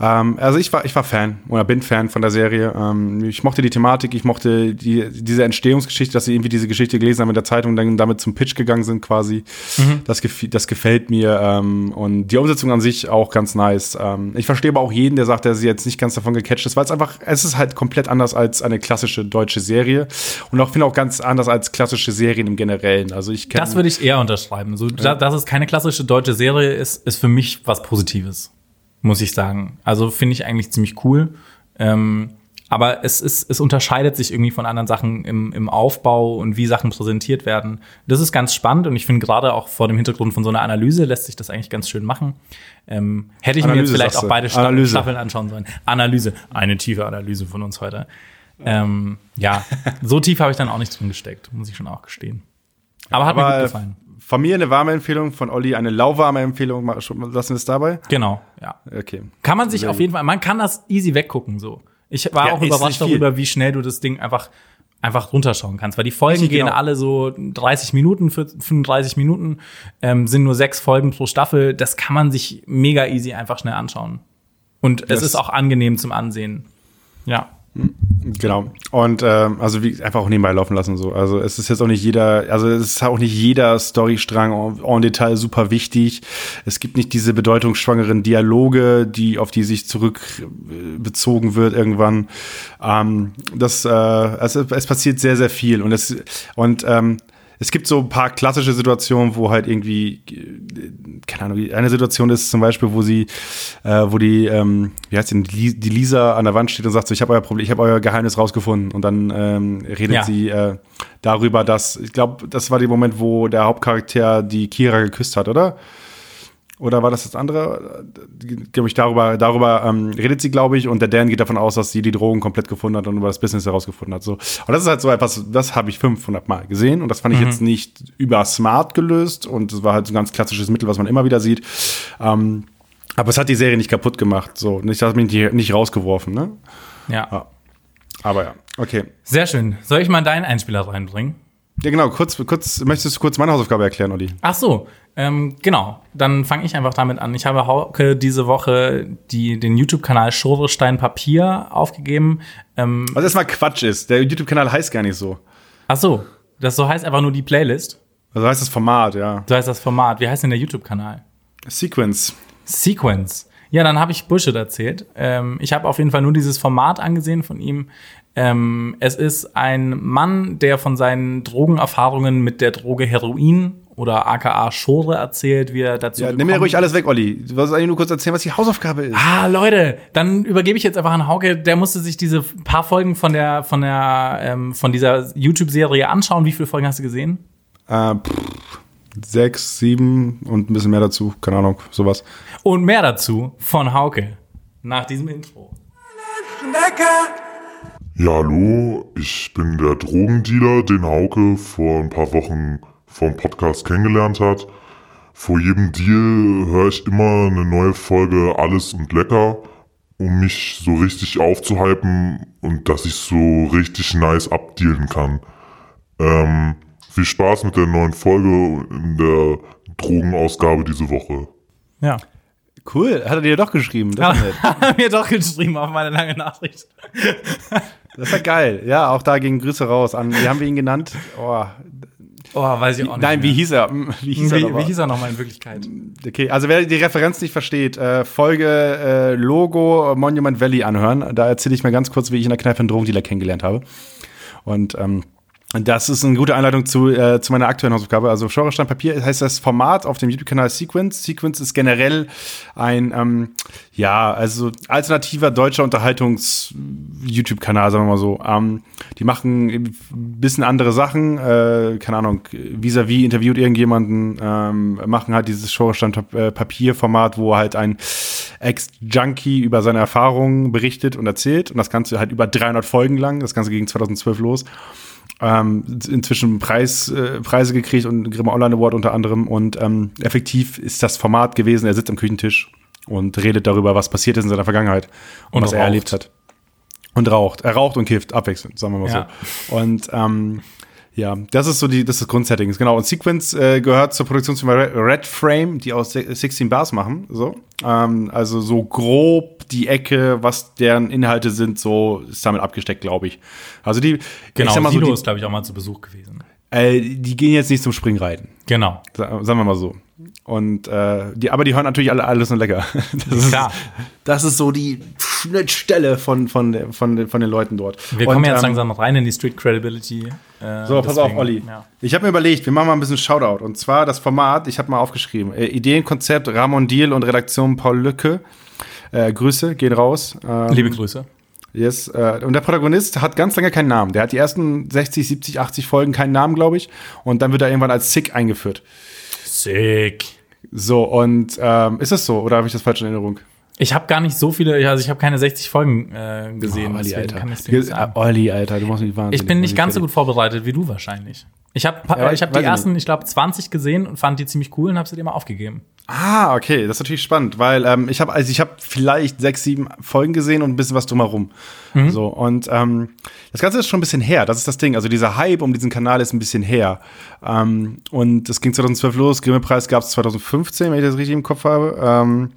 ähm, also ich war, ich war Fan oder bin Fan von der Serie. Ähm, ich mochte die Thematik, ich mochte die, diese Entstehungsgeschichte, dass sie irgendwie diese Geschichte gelesen haben in der Zeitung und dann damit zum Pitch gegangen sind quasi. Das, gefi- das gefällt mir ähm, und die Umsetzung an sich auch ganz nice. Ähm, ich verstehe aber auch jeden, der sagt, der sie jetzt nicht ganz davon gecatcht ist, weil es einfach, es ist halt komplett anders als eine klassische deutsche Serie und auch finde auch ganz anders als klassische Serien im Generellen. Also ich Das würde ich eher unterschreiben. So, da, dass es keine klassische deutsche Serie ist, ist für mich was Positives, muss ich sagen. Also finde ich eigentlich ziemlich cool. Ähm, aber es, ist, es unterscheidet sich irgendwie von anderen Sachen im, im Aufbau und wie Sachen präsentiert werden. Das ist ganz spannend und ich finde gerade auch vor dem Hintergrund von so einer Analyse lässt sich das eigentlich ganz schön machen. Ähm, hätte ich mir Analyse, jetzt vielleicht auch beide Analyse. Staffeln anschauen sollen. Analyse, eine tiefe Analyse von uns heute. Ähm, ja, so tief habe ich dann auch nicht drin gesteckt, muss ich schon auch gestehen. Aber hat mir Aber gut gefallen. Von mir eine warme Empfehlung, von Olli eine lauwarme Empfehlung. Lassen wir es dabei? Genau, ja. Okay. Kann man sich auf jeden Fall, man kann das easy weggucken so. Ich war Ja, auch überrascht darüber, wie schnell du das Ding einfach einfach runterschauen kannst, weil die Folgen Richtig, gehen genau. alle so 30 Minuten, für 35 Minuten, ähm, sind nur sechs Folgen pro Staffel. Das kann man sich mega easy einfach schnell anschauen. Und es Das- ist auch angenehm zum Ansehen. Ja. Genau. Und ähm, also wie einfach auch nebenbei laufen lassen so. Also es ist jetzt auch nicht jeder, also es ist auch nicht jeder Storystrang en, Detail super wichtig. Es gibt nicht diese bedeutungsschwangeren Dialoge, die auf die sich zurück äh, wird irgendwann. Ähm, das, äh, also es passiert sehr sehr viel und es und ähm, es gibt so ein paar klassische Situationen, wo halt irgendwie, äh, keine Ahnung, eine Situation ist zum Beispiel, wo sie, äh, wo die, ähm, wie heißt die, die die Lisa an der Wand steht und sagt so, ich habe euer Problem, ich habe euer Geheimnis rausgefunden und dann ähm, redet Ja. sie äh, darüber, dass, ich glaube, das war der Moment, wo der Hauptcharakter die Kira geküsst hat, oder? Oder war das das andere? Glaube ich, darüber, darüber ähm, redet sie, glaube ich, und der Dan geht davon aus, dass sie die Drogen komplett gefunden hat und über das Business herausgefunden hat. So. Und das ist halt so etwas, das habe ich 500 Mal gesehen und das fand ich jetzt nicht über smart gelöst und es war halt so ein ganz klassisches Mittel, was man immer wieder sieht. Ähm, aber es hat die Serie nicht kaputt gemacht, so. Nicht, hat mich nicht, nicht rausgeworfen, ne? Ja. Ja. Aber ja, okay. Sehr schön. Soll ich mal deinen Einspieler reinbringen? Ja, genau, kurz, kurz, möchtest du kurz meine Hausaufgabe erklären, Olli? Ach so, ähm, genau. Dann fange ich einfach damit an. Ich habe Hauke diese Woche die, den YouTube-Kanal Schorestein Papier aufgegeben. Ähm, Was erstmal Quatsch ist. Der YouTube-Kanal heißt gar nicht so. ach so, das so heißt einfach nur die Playlist. Also heißt das Format, ja. So heißt das Format. Wie heißt denn der YouTube-Kanal? Sequence. Sequence. Ja, dann habe ich Bullshit erzählt. Ähm, ich habe auf jeden Fall nur dieses Format angesehen von ihm. Ähm, es ist ein Mann, der von seinen Drogenerfahrungen mit der Droge Heroin oder aka Schore erzählt, wie er dazu Ja, nimm mir ruhig alles weg, Olli. Du wolltest eigentlich nur kurz erzählen, was die Hausaufgabe ist. Ah, Leute, dann übergebe ich jetzt einfach an Hauke. Der musste sich diese paar Folgen von der, von der, ähm, von dieser YouTube-Serie anschauen. Wie viele Folgen hast du gesehen? Äh, pff, sechs, sieben und ein bisschen mehr dazu. Keine Ahnung, sowas. Und mehr dazu von Hauke. Nach diesem Intro. Ja, hallo, ich bin der Drogendealer, den Hauke vor ein paar Wochen vom Podcast kennengelernt hat. Vor jedem Deal höre ich immer eine neue Folge Alles und Lecker, um mich so richtig aufzuhypen und dass ich so richtig nice abdealen kann. Ähm, viel Spaß mit der neuen Folge in der Drogenausgabe diese Woche. Ja. Cool, hat er dir doch geschrieben. Das. Hat er mir doch geschrieben auf meine lange Nachricht. Das ist ja geil. Ja, auch da gingen Grüße raus an. Wie haben wir ihn genannt? Oh, Oh, weiß ich auch nicht. nein, wie mehr. hieß er? Wie hieß er? wie, nochmal? wie hieß er nochmal in Wirklichkeit? Okay, also wer die Referenz nicht versteht, äh, Folge äh, Logo Monument Valley anhören. Da erzähle ich mal ganz kurz, wie ich in der Kneipe einen Drogendealer kennengelernt habe. Und ähm, Das ist eine gute Einleitung zu, äh, zu meiner aktuellen Hausaufgabe. Also Genrestein Papier heißt das Format auf dem YouTube-Kanal Sequence. Sequence ist generell ein, ähm, ja, also alternativer deutscher Unterhaltungs-YouTube-Kanal, sagen wir mal so. Ähm, die machen ein bisschen andere Sachen. Äh, keine Ahnung, vis-à-vis interviewt irgendjemanden, ähm, machen halt dieses Genrestein äh, Papier-Format, wo halt ein Ex-Junkie über seine Erfahrungen berichtet und erzählt. Und das Ganze halt über 300 Folgen lang. Das Ganze ging 2012 los ähm, inzwischen Preis, äh, Preise gekriegt und Grimme Online Award unter anderem. Und ähm, effektiv ist das Format gewesen, er sitzt am Küchentisch und redet darüber, was passiert ist in seiner Vergangenheit und, Und was er raucht. erlebt hat. Und raucht. Er raucht und kifft, abwechselnd, sagen wir mal Ja. so. Und ähm, ja, das ist so die, das ist das Grundsetting. Genau. Und Sequence äh, gehört zur Produktionsfirma Red Red Frame, die aus 16 Bars machen. So. Ähm, also so grob die Ecke, was deren Inhalte sind, so ist damit abgesteckt, glaube ich. Also die, Genau, ich mal so, die, ist, glaube ich, auch mal zu Besuch gewesen. äh, die gehen jetzt nicht zum Springreiten. Genau. Sa- Sagen wir mal so. Und äh, die, aber die hören natürlich alle alles und lecker. Das Klar. Ist, das ist so die Schnittstelle von, von, der- von, den- von den Leuten dort. Wir und, kommen jetzt ähm, langsam rein in die Street Credibility. Äh, So, pass deswegen, auf, Olli. Ja. Ich habe mir überlegt, wir machen mal ein bisschen Shoutout. Und zwar das Format, ich habe mal aufgeschrieben. Äh, Ideenkonzept Ramon Diel und Redaktion Paul Lücke. Äh, Grüße, gehen raus. Ähm, Liebe Grüße. Yes, äh, und der Protagonist hat ganz lange keinen Namen. Der hat die ersten 60, 70, 80 Folgen keinen Namen, glaube ich. Und dann wird er irgendwann als Sick eingeführt. Sick. So, und ähm, ist das so? Oder habe ich das falsch in Erinnerung? Ich habe gar nicht so viele, also ich habe keine 60 Folgen äh, gesehen. Oh, Olli, Alter. kann nicht. Olli, Alter, du machst mich wahnsinnig. Ich bin nicht ganz so gut vorbereitet wie du wahrscheinlich. Ich habe Ja, ich hab die ersten, ich glaube, 20 gesehen und fand die ziemlich cool und habe sie dir mal aufgegeben. Ah, okay, das ist natürlich spannend, weil ähm, ich habe also ich habe vielleicht sechs, sieben Folgen gesehen und ein bisschen was drumherum. Mhm. So und ähm, das Ganze ist schon ein bisschen her. Das ist das Ding. Also dieser Hype um diesen Kanal ist ein bisschen her. Ähm, und das ging 2012 los. Grimme-Preis gab es 2015, wenn ich das richtig im Kopf habe. Ähm,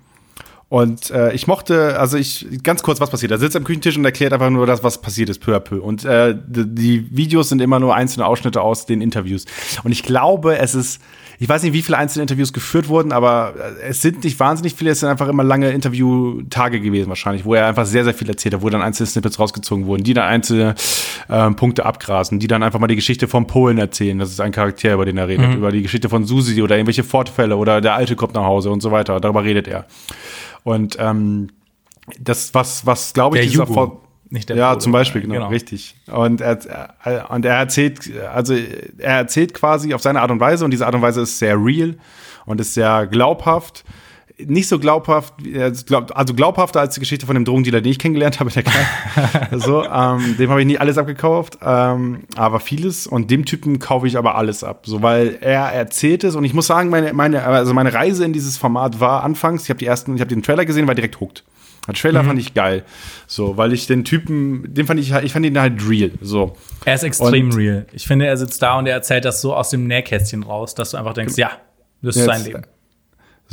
und äh, ich mochte, also ich, ganz kurz, was passiert. Er sitzt am Küchentisch und erklärt einfach nur das, was passiert ist, peu à peu. Und äh, die, Videos sind immer nur einzelne Ausschnitte aus den Interviews. Und ich glaube, es ist, ich weiß nicht, wie viele einzelne Interviews geführt wurden, aber äh, es sind nicht wahnsinnig viele, es sind einfach immer lange Interviewtage gewesen wahrscheinlich, wo er einfach sehr, sehr viel erzählt hat, wo dann einzelne Snippets rausgezogen wurden, die dann einzelne ähm, Punkte abgrasen, die dann einfach mal die Geschichte von Polen erzählen. Das ist ein Charakter, über den er redet, über die Geschichte von Susi oder irgendwelche Fortfälle oder der Alte kommt nach Hause und so weiter. Darüber redet er. Und ähm, das, was, was glaube ich, Der dieser Jugo, ja, Pole. zum Beispiel, genau, Genau. richtig. Und er, er- und er erzählt, also er erzählt quasi auf seine Art und Weise und diese Art und Weise ist sehr real und ist sehr glaubhaft. Nicht so glaubhaft, glaub- also glaubhafter als die Geschichte von dem Drogendealer, den ich kennengelernt habe der Kneipe. so, ähm, dem habe ich nie alles abgekauft, ähm, aber vieles. Und dem Typen kaufe ich aber alles ab, so weil er erzählt es. Und ich muss sagen, meine, meine, also meine Reise in dieses Format war anfangs. Ich habe die ersten, ich habe den Trailer gesehen, war direkt hooked. Der Trailer fand ich geil, so, weil ich den Typen, den fand ich, halt- ich fand ihn halt real, so. Er ist extrem Und- real. Ich finde, er sitzt da und er erzählt das so aus dem Nähkästchen raus, dass du einfach denkst, ja, das ist sein Leben.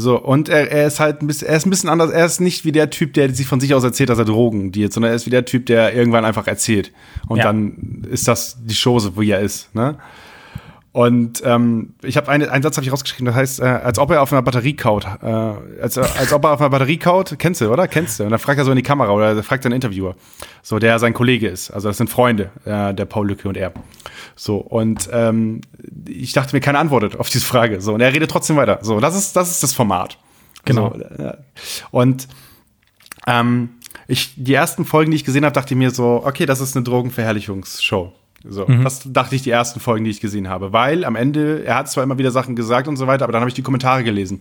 So, und er, er ist halt ein bisschen, er ist ein bisschen anders. Er ist nicht wie der Typ, der sich von sich aus erzählt, dass er Drogen dealt, sondern er ist wie der Typ, der irgendwann einfach erzählt. Und Ja. dann ist das die Chose, wie er ist, ne? Und ähm, ich habe eine, einen Satz habe ich rausgeschrieben, das heißt, äh, als ob er auf einer Batterie kaut, äh, als, als ob er auf einer Batterie kaut, kennst du, oder? Kennst du? Und dann fragt er so in die Kamera oder er fragt einen Interviewer, so der sein Kollege ist. Also das sind Freunde, äh, der Paul Lücke und er. So und ähm, ich dachte mir, keine Antwort auf diese Frage. So und er redet trotzdem weiter. So, das ist das ist das Format. Genau. So, äh, und ähm, ich, die ersten Folgen, die ich gesehen habe, dachte ich mir so, okay, das ist eine Drogenverherrlichungsshow. So, das dachte ich die ersten Folgen, die ich gesehen habe, weil am Ende, er hat zwar immer wieder Sachen gesagt und so weiter, aber dann habe ich die Kommentare gelesen.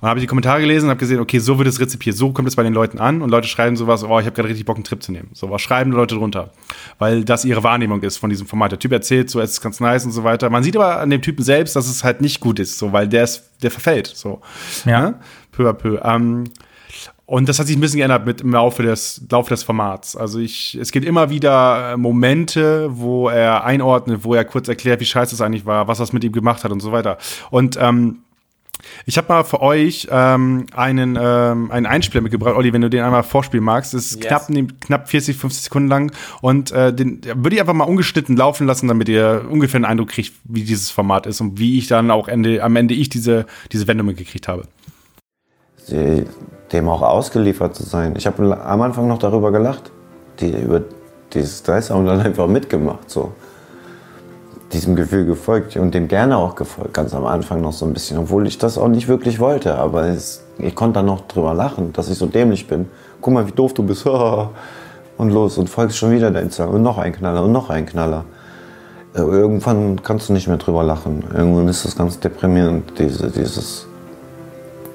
Und habe ich die Kommentare gelesen und habe gesehen, okay, so wird es rezipiert, so kommt es bei den Leuten an und Leute schreiben sowas, oh, ich habe gerade richtig Bock, einen Trip zu nehmen. So, was schreiben die Leute drunter? Weil das ihre Wahrnehmung ist von diesem Format. Der Typ erzählt, so, es ist ganz nice und so weiter. Man sieht aber an dem Typen selbst, dass es halt nicht gut ist, so, weil der ist, der verfällt, so. Ja. Ne? Peu à peu. Ähm, und das hat sich ein bisschen geändert mit im Laufe des, Laufe des Formats. Also ich, es gibt immer wieder äh, Momente, wo er einordnet, wo er kurz erklärt, wie scheiße es eigentlich war, was das mit ihm gemacht hat und so weiter. Und ähm, ich habe mal für euch ähm, einen, ähm, einen Einspieler mitgebracht, Olli, wenn du den einmal vorspielen magst. Das ist Yes. knapp, knapp 40, 50 Sekunden lang. Und äh, den würde ich einfach mal ungeschnitten laufen lassen, damit ihr ungefähr einen Eindruck kriegt, wie dieses Format ist und wie ich dann auch Ende, am Ende ich diese, diese Wendung mitgekriegt habe. Dem auch ausgeliefert zu sein. Ich habe am Anfang noch darüber gelacht, die über dieses Dreißer und dann einfach mitgemacht so. diesem Gefühl gefolgt und dem gerne auch gefolgt, ganz am Anfang noch so ein bisschen, obwohl ich das auch nicht wirklich wollte. Aber es, ich konnte dann noch drüber lachen, dass ich so dämlich bin. Guck mal, wie doof du bist. Und los und folgst schon wieder dein Song. Und noch ein Knaller und noch ein Knaller. Äh, Irgendwann kannst du nicht mehr drüber lachen. Irgendwann ist das ganz deprimierend, diese, dieses,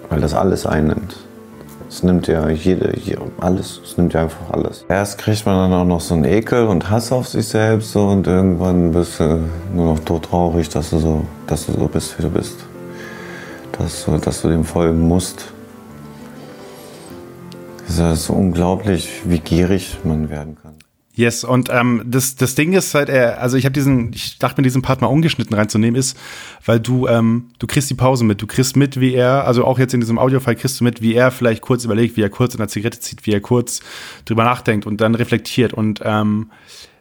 weil das alles einnimmt. Es nimmt ja jede, je- alles, es nimmt ja einfach alles. Erst kriegt man dann auch noch so einen Ekel und Hass auf sich selbst so, und irgendwann bist du nur noch todtraurig, dass du so, dass du so bist, wie du bist. Dass du, dass du dem folgen musst. Es ist so unglaublich, wie gierig man werden kann. Yes, und ähm, das, das Ding ist halt, äh, also ich habe diesen, ich dachte mir, diesen Part mal ungeschnitten reinzunehmen, ist, weil du, ähm, du kriegst die Pause mit, du kriegst mit, wie er, also auch jetzt in diesem Audiofile kriegst du mit, wie er vielleicht kurz überlegt, wie er kurz in der Zigarette zieht, wie er kurz drüber nachdenkt und dann reflektiert und ähm,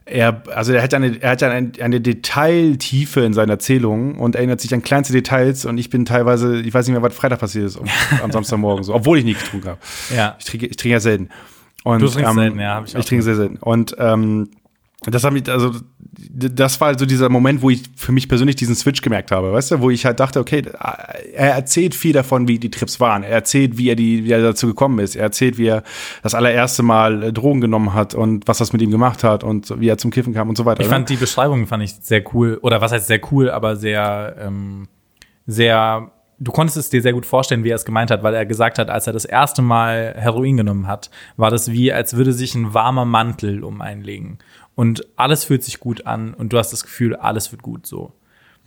er, also er hat eine, er hat eine, eine Detailtiefe in seinen Erzählungen und erinnert sich an kleinste Details und ich bin teilweise, ich weiß nicht mehr, was Freitag passiert ist, am, am Samstagmorgen so, obwohl ich nicht getrunken habe. Ja. Ich trinke, ich trinke ja selten. Und, Du trinkst selten, ja, hab ich Ich, auch trinke sehr selten. Und ähm, das hat mich, also das war so dieser Moment, wo ich für mich persönlich diesen Switch gemerkt habe, weißt du, wo ich halt dachte, okay, er erzählt viel davon, wie die Trips waren. Er erzählt, wie er die, wie er dazu gekommen ist. Er erzählt, wie er das allererste Mal äh, Drogen genommen hat und was das mit ihm gemacht hat und wie er zum Kiffen kam und so weiter. Ich ne? fand die Beschreibung fand ich sehr cool oder was heißt sehr cool, aber sehr ähm, sehr du konntest es dir sehr gut vorstellen, wie er es gemeint hat, weil er gesagt hat, als er das erste Mal Heroin genommen hat, war das wie als würde sich ein warmer Mantel um einen legen und alles fühlt sich gut an und du hast das Gefühl, alles wird gut so.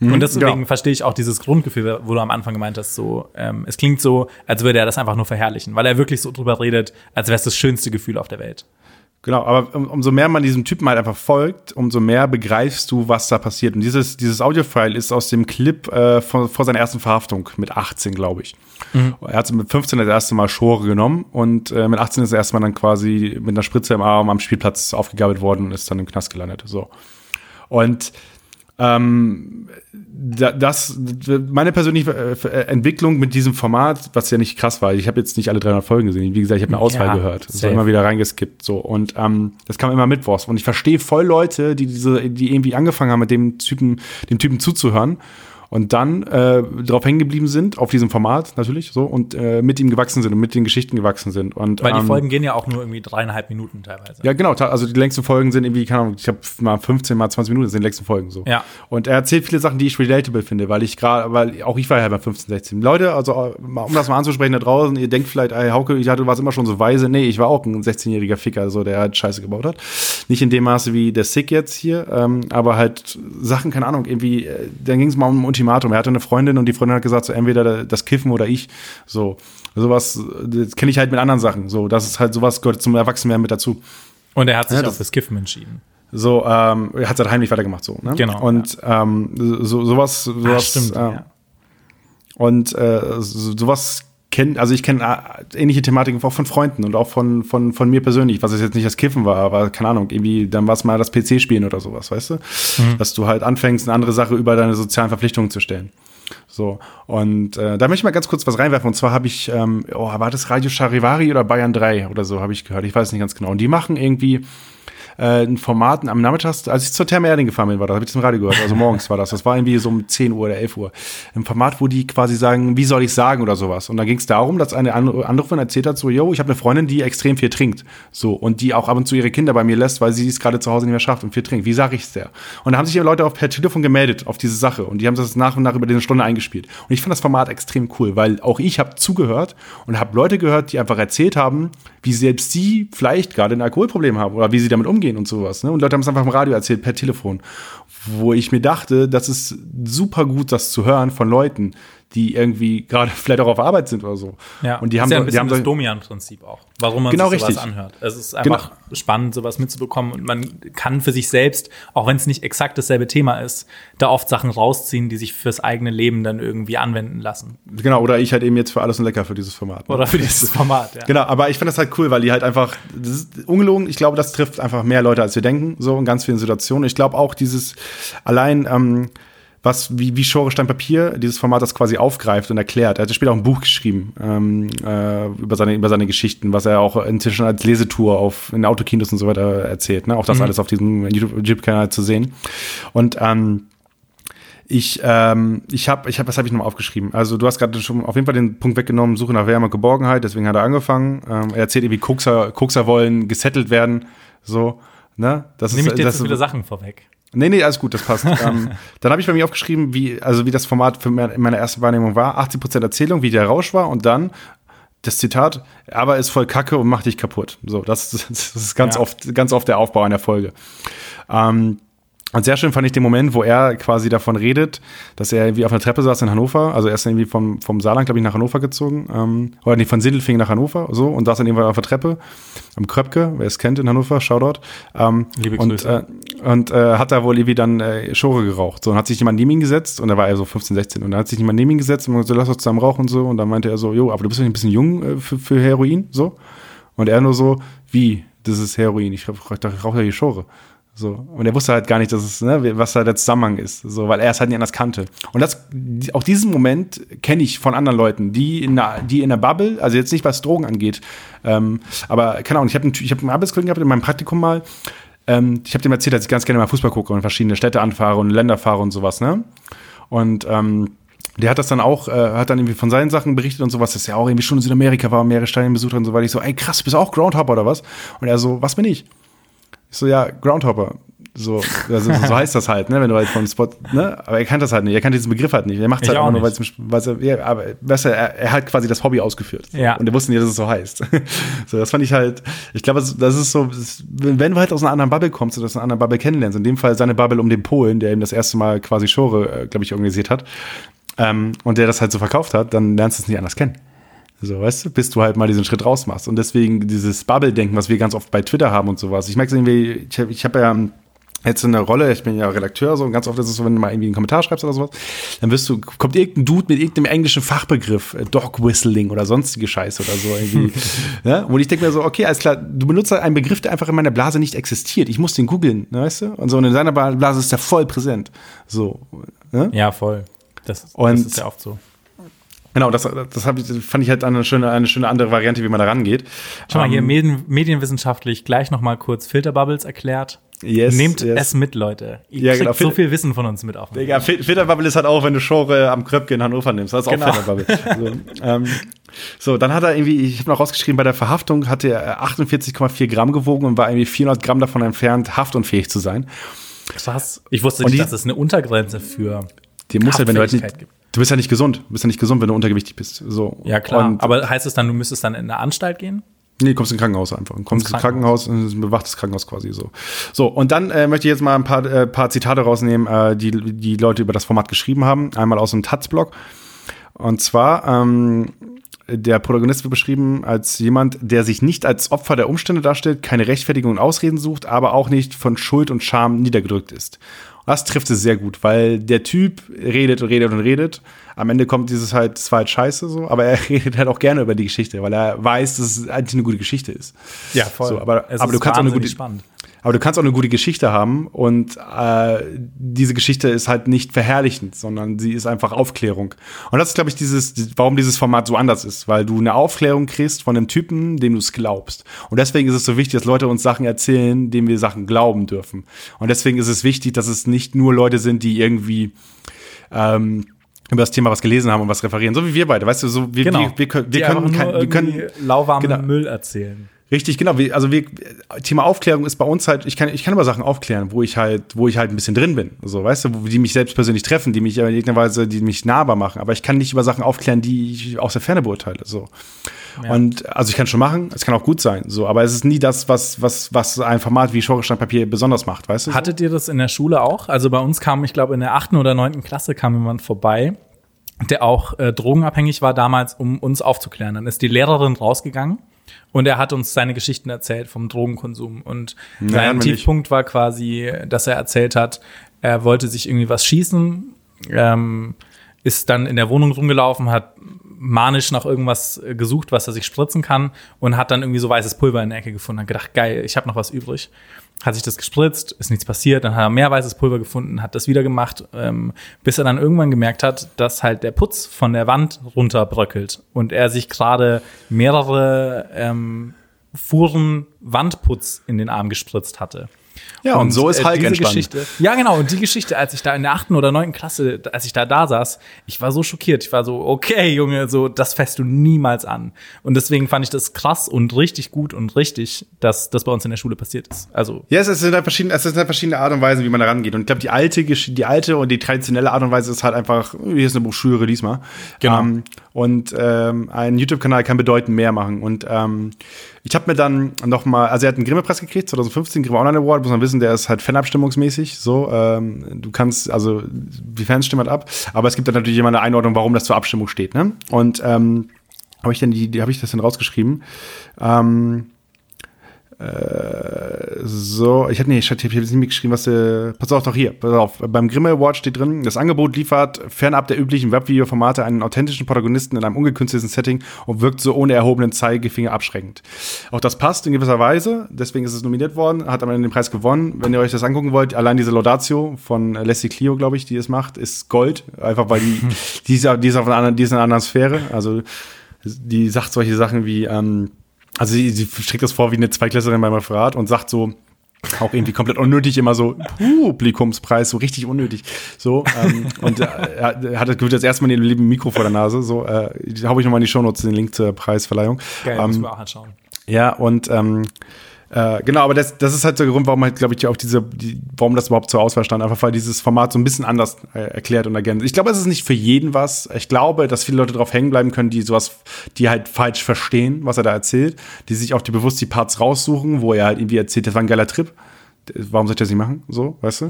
Und deswegen ja. verstehe ich auch dieses Grundgefühl, wo du am Anfang gemeint hast, so, ähm, es klingt so, als würde er das einfach nur verherrlichen, weil er wirklich so drüber redet, als wäre es das schönste Gefühl auf der Welt. Genau, aber um, umso mehr man diesem Typen halt einfach folgt, umso mehr begreifst du, was da passiert. Und dieses, dieses Audiofile ist aus dem Clip äh, vor, vor seiner ersten Verhaftung mit 18, glaube ich. Er hat mit 15 das erste Mal Schore genommen und äh, mit 18 ist er erstmal dann quasi mit einer Spritze im Arm am Spielplatz aufgegabelt worden und ist dann im Knast gelandet. So. Und ähm, da- das, meine persönliche äh, Entwicklung mit diesem Format, was ja nicht krass war, ich habe jetzt nicht alle 300 Folgen gesehen, wie gesagt, ich habe eine Auswahl Ja, gehört, so immer wieder reingeskippt, so. Und ähm, das kam immer mittwochs. Und ich verstehe voll Leute, die diese, die irgendwie angefangen haben, mit dem Typen, dem Typen zuzuhören und dann äh, drauf hängen geblieben sind, auf diesem Format natürlich, so und äh, mit ihm gewachsen sind und mit den Geschichten gewachsen sind und Weil die ähm, Folgen gehen ja auch nur irgendwie dreieinhalb Minuten teilweise. ja, genau. Also die längsten Folgen sind irgendwie, keine Ahnung, ich habe mal 15, mal 20 Minuten, das sind die längsten Folgen so. Ja. Und er erzählt viele Sachen, die ich relatable finde, weil ich gerade, weil auch ich war ja bei 15, 16. Leute, also äh, um das mal anzusprechen da draußen, ihr denkt vielleicht, ey, Hauke, ich hatte, du warst immer schon so weise. Nee, ich war auch ein 16-jähriger Ficker, so der halt Scheiße gebaut hat. Nicht in dem Maße wie der Sick jetzt hier, ähm, aber halt Sachen, keine Ahnung, irgendwie, äh, dann ging es mal um ein Ultimatum. Er hatte eine Freundin und die Freundin hat gesagt, so entweder das Kiffen oder ich. So. Sowas, das kenne ich halt mit anderen Sachen. So, das ist halt sowas gehört zum Erwachsenwerden mit dazu. Und er hat sich Ja, das- fürs Kiffen entschieden. So, ähm, er hat es halt heimlich weitergemacht, so. Ne? Genau, Und ähm, so, sowas, sowas. stimmt, äh, ja. Und äh, so, sowas kennt, also ich kenne äh, ähnliche Thematiken auch von Freunden und auch von, von, von mir persönlich, was es jetzt nicht das Kiffen war, aber keine Ahnung, irgendwie, dann war es mal das PC-Spielen oder sowas, weißt du? Dass du halt anfängst, eine andere Sache über deine sozialen Verpflichtungen zu stellen. So, und äh, da möchte ich mal ganz kurz was reinwerfen. Und zwar habe ich, ähm, oh, war das Radio Charivari oder Bayern 3 oder so, habe ich gehört. Ich weiß nicht ganz genau. Und die machen irgendwie äh, ein Format am Nachmittag, als ich zur Therme Erding gefahren bin, war das, habe ich das im Radio gehört, also morgens war das. Das war irgendwie so um 10 Uhr oder 11 Uhr. Ein Format, wo die quasi sagen, wie soll ich sagen oder sowas. Und da ging es darum, dass eine andere Anruferin erzählt hat, so, yo, ich habe eine Freundin, die extrem viel trinkt. So, und die auch ab und zu ihre Kinder bei mir lässt, weil sie es gerade zu Hause nicht mehr schafft und viel trinkt. Wie sage ich es der? Und da haben sich ja Leute auch per Telefon gemeldet auf diese Sache und die haben das nach und nach über eine Stunde eingespielt. Und ich fand das Format extrem cool, weil auch ich habe zugehört und habe Leute gehört, die einfach erzählt haben, wie selbst sie vielleicht gerade ein Alkoholproblem haben oder wie sie damit umgehen und sowas. Ne? Und Leute haben es einfach im Radio erzählt, per Telefon. Wo ich mir dachte, das ist super gut, das zu hören von Leuten, die irgendwie gerade vielleicht auch auf Arbeit sind oder so. Ja, und die haben, ja ein die bisschen haben das Domian-Prinzip auch, warum man Genau, sich sowas richtig. anhört. Es ist einfach spannend, sowas mitzubekommen und man kann für sich selbst, auch wenn es nicht exakt dasselbe Thema ist, da oft Sachen rausziehen, die sich fürs eigene Leben dann irgendwie anwenden lassen. Genau, oder ich halt eben jetzt für alles und lecker für dieses Format. ne? Oder für dieses Format, ja. Genau, aber ich finde das halt cool, weil die halt einfach, das ist ungelogen, ich glaube, das trifft einfach mehr Leute, als wir denken, so in ganz vielen Situationen. Ich glaube auch dieses allein, ähm, was, wie, wie Schore Stein Papier, dieses Format das quasi aufgreift und erklärt. Er hat später auch ein Buch geschrieben ähm, äh, über, seine, über seine Geschichten, was er auch inzwischen als Lesetour auf in Autokinos und so weiter erzählt. Ne? Auch das alles auf diesem YouTube-Kanal zu sehen. Und ähm, Ich, ähm, ich habe, ich hab, was habe ich nochmal aufgeschrieben? Also du hast gerade schon auf jeden Fall den Punkt weggenommen, Suche nach Wärme und Geborgenheit, deswegen hat er angefangen. Ähm, er erzählt irgendwie, Kokser, Kokser wollen gesettelt werden, so, ne? Das Nehme ich dir das jetzt wieder Sachen vorweg. Nee, nee, alles gut, das passt. ähm, dann habe ich bei mir aufgeschrieben, wie, also wie das Format für meine, meine erste Wahrnehmung war. 80% Erzählung, wie der Rausch war und dann das Zitat, aber ist voll Kacke und macht dich kaputt. So, das, das ist ganz Ja. oft, ganz oft der Aufbau einer Folge. Ähm, und sehr schön fand ich den Moment, wo er quasi davon redet, dass er irgendwie auf einer Treppe saß in Hannover. Also er ist irgendwie vom, vom Saarland, glaube ich, nach Hannover gezogen. Ähm, oder nee, von Sindelfingen nach Hannover, so. Und saß dann irgendwann auf der Treppe am Kröpke, wer es kennt in Hannover, Shoutout. Ähm, Liebe und, Grüße. Äh, und äh, hat da wohl irgendwie dann äh, Schore geraucht. So, und hat sich jemand neben ihn gesetzt. Und da war er so 15, 16. Und dann hat sich jemand neben ihn gesetzt und so, lass uns zusammen rauchen und so. Und dann meinte er so, jo, aber du bist doch ein bisschen jung äh, für, für Heroin, so. Und er nur so, wie, das ist Heroin, ich rauche ich rauch ja die Schore. So. Und er wusste halt gar nicht, dass es, ne, was da der Zusammenhang ist. So, weil er es halt nicht anders kannte. Und das, auch diesen Moment kenne ich von anderen Leuten, die in der, die in der Bubble, also jetzt nicht was Drogen angeht, ähm, aber keine Ahnung, ich habe einen, ich hab einen Arbeitskollegen gehabt in meinem Praktikum mal, ähm, ich habe dem erzählt, dass ich ganz gerne mal Fußball gucke und verschiedene Städte anfahre und Länder fahre und sowas, ne? Und ähm, der hat das dann auch, äh, hat dann irgendwie von seinen Sachen berichtet und sowas, dass er auch irgendwie schon in Südamerika war, mehrere Stadien besucht hat und so weiter. Ich so, ey krass, bist du auch Groundhopper oder was? Und er so, was bin ich? Ich so, ja, Groundhopper. So, also, so heißt das halt, ne, wenn du halt vom Spot, ne, aber er kannte das halt nicht, er kannte diesen Begriff halt nicht. Er macht es halt auch nur, weil es, er, ja, aber weißt du, er, er hat quasi das Hobby ausgeführt. Ja. Und er wusste nicht, dass es so heißt. so, das fand ich halt, ich glaube, das ist so, wenn du halt aus einer anderen Bubble kommst und aus einer anderen Bubble kennenlernst, in dem Fall seine Bubble um den Polen, der ihm das erste Mal quasi Shore, äh, glaube ich, organisiert hat, ähm, und der das halt so verkauft hat, dann lernst du es nicht anders kennen. So, weißt du, bis du halt mal diesen Schritt raus machst. Und deswegen dieses Bubble-Denken, was wir ganz oft bei Twitter haben und sowas. Ich merke es irgendwie, ich habe ich hab ja jetzt eine Rolle, ich bin ja Redakteur, so und ganz oft ist es so, wenn du mal irgendwie einen Kommentar schreibst oder sowas, dann wirst du, kommt irgendein Dude mit irgendeinem englischen Fachbegriff, äh, Dog Whistling oder sonstige Scheiße oder so irgendwie. ja? Und ich denke mir so, okay, alles klar, du benutzt halt einen Begriff, der einfach in meiner Blase nicht existiert. Ich muss den googeln, ne, weißt du? Und so, und in seiner Blase ist der voll präsent. So. Ne? Ja, voll. Das, das Und- ist ja oft so. Genau, das, das hab ich, fand ich halt eine schöne, eine schöne andere Variante, wie man da rangeht. Schau mal, hier Ähm, Medien, medienwissenschaftlich gleich noch mal kurz Filterbubbles erklärt. Yes, Nehmt yes. es mit, Leute. Ihr Ja, kriegt genau. so viel Wissen von uns mit auf. Digga, Fil- Filterbubble ist halt auch, wenn du Schore am Kröpke in Hannover nimmst. Das ist auch Genau. Filterbubble. So, ähm, so, dann hat er irgendwie, ich habe noch rausgeschrieben, bei der Verhaftung hatte er 48,4 Gramm gewogen und war irgendwie 400 Gramm davon entfernt, haftunfähig zu sein. Krass. Ich wusste nicht, die- dass es eine Untergrenze für. Die muss ja, wenn du halt nicht, gibt. Du bist ja nicht gesund. Du bist ja nicht gesund, wenn du untergewichtig bist. So. Ja, klar. Und, Aber heißt es dann, du müsstest dann in eine Anstalt gehen? Nee, du kommst ins Krankenhaus einfach. Du kommst Ins Krankenhaus, ist ein bewachtes Krankenhaus quasi so. So, und dann äh, möchte ich jetzt mal ein paar, äh, paar Zitate rausnehmen, äh, die die Leute über das Format geschrieben haben. Einmal aus dem Taz-Blog. Und zwar, ähm, der Protagonist wird beschrieben als jemand, der sich nicht als Opfer der Umstände darstellt, keine Rechtfertigung und Ausreden sucht, aber auch nicht von Schuld und Scham niedergedrückt ist. Und das trifft es sehr gut, weil der Typ redet und redet und redet. Am Ende kommt dieses halt, es war halt scheiße so, aber er redet halt auch gerne über die Geschichte, weil er weiß, dass es eigentlich eine gute Geschichte ist. Ja, voll. So, aber, Es aber ist du kannst auch eine gute, spannend. Aber du kannst auch eine gute Geschichte haben und äh, diese Geschichte ist halt nicht verherrlichend, sondern sie ist einfach Aufklärung. Und das ist, glaube ich, dieses, warum dieses Format so anders ist, weil du eine Aufklärung kriegst von einem Typen, dem du es glaubst. Und deswegen ist es so wichtig, dass Leute uns Sachen erzählen, denen wir Sachen glauben dürfen. Und deswegen ist es wichtig, dass es nicht nur Leute sind, die irgendwie ähm, über das Thema was gelesen haben und was referieren, so wie wir beide, weißt du, so wir, Genau. wir, wir können, wir können, kein, nur wir können lauwarmen genau. Müll erzählen. Richtig, genau. Also wir, Thema Aufklärung ist bei uns halt, ich kann, ich kann über Sachen aufklären, wo ich halt, wo ich halt ein bisschen drin bin. So, weißt du, die mich selbst persönlich treffen, die mich in irgendeiner Weise, die mich nahbar machen. Aber ich kann nicht über Sachen aufklären, die ich aus der Ferne beurteile. So. Und also ich kann schon machen, es kann auch gut sein. So, aber es ist nie das, was, was, was ein Format wie Schorestandpapier besonders macht, weißt du? Hattet ihr das in der Schule auch? Also bei uns kam, ich glaube, in der achten oder neunten Klasse kam jemand vorbei, der auch äh, drogenabhängig war damals, um uns aufzuklären. Dann ist die Lehrerin rausgegangen und er hat uns seine Geschichten erzählt vom Drogenkonsum. Und hatten sein. Tiefpunkt war quasi, dass er erzählt hat, er wollte sich irgendwie was schießen, ähm, ist dann in der Wohnung rumgelaufen, hat manisch nach irgendwas äh, gesucht, was er sich spritzen kann und hat dann irgendwie so weißes Pulver in der Ecke gefunden. Hat gedacht, geil, ich habe noch was übrig. Hat sich das gespritzt, ist nichts passiert, dann hat er mehr weißes Pulver gefunden, hat das wieder gemacht, ähm, bis er dann irgendwann gemerkt hat, dass halt der Putz von der Wand runterbröckelt und er sich gerade mehrere ähm, Fuhren Wandputz in den Arm gespritzt hatte. Ja, und so ist Hulk diese entstanden. Geschichte, ja, genau. Und die Geschichte, als ich da in der achten oder neunten Klasse, als ich da da saß, ich war so schockiert. Ich war so, okay, Junge, so das fässt du niemals an. Und deswegen fand ich das krass und richtig gut und richtig, dass das bei uns in der Schule passiert ist. Also Ja, es sind halt verschiedene, es sind halt verschiedene Art und Weisen, wie man da rangeht. Und ich glaube, die alte, die alte und die traditionelle Art und Weise ist halt einfach, hier ist eine Broschüre, lies mal. Genau. Ähm, und ähm, ein YouTube-Kanal kann bedeutend mehr machen. Und ähm, ich habe mir dann noch mal, also er hat einen Grimme-Preis gekriegt, 2015, Grimme Online Award, muss man wissen, der ist halt fanabstimmungsmäßig. So, ähm, du kannst, also die Fans stimmen halt ab, aber es gibt dann natürlich immer eine Einordnung, warum das zur Abstimmung steht. Ne? Und ähm, habe ich denn die, die habe ich das denn rausgeschrieben? Ähm, so, ich hatte nee, ich habe jetzt nicht mitgeschrieben, was äh, pass auf doch hier, pass auf, beim Grimme Award steht drin, das Angebot liefert fernab der üblichen Webvideoformate einen authentischen Protagonisten in einem ungekünstelten Setting und wirkt so ohne erhobenen Zeigefinger abschreckend. Auch das passt in gewisser Weise, deswegen ist es nominiert worden, hat am Ende den Preis gewonnen. Wenn ihr euch das angucken wollt, allein diese Laudatio von Leslie Clio, glaube ich, die es macht, ist Gold, einfach weil die die ist, die ist auf einer anderen, die ist in einer anderen Sphäre, also die sagt solche Sachen wie ähm, also sie, sie streckt das vor wie eine Zweiklässlerin beim Referat und sagt so, auch irgendwie komplett unnötig, immer so Publikumspreis, so richtig unnötig. So, ähm, und äh, er hat gewinnt das erste Mal in Leben Mikro vor der Nase. So, äh, hau ich nochmal in die Shownotes den Link zur Preisverleihung. geil, Ähm, müssen wir auch anschauen. ja, und ähm, äh, genau, aber das, das ist halt der Grund, warum halt, glaube ich, auch diese, die, warum das überhaupt zur Auswahl stand. Einfach weil dieses Format so ein bisschen anders äh, erklärt und ergänzt. Ich glaube, es ist nicht für jeden was. Ich glaube, dass viele Leute drauf hängen bleiben können, die sowas, die halt falsch verstehen, was er da erzählt, die sich auch die bewusst die Parts raussuchen, wo er halt irgendwie erzählt, das war ein geiler Trip. Warum soll ich das nicht machen? So, weißt du?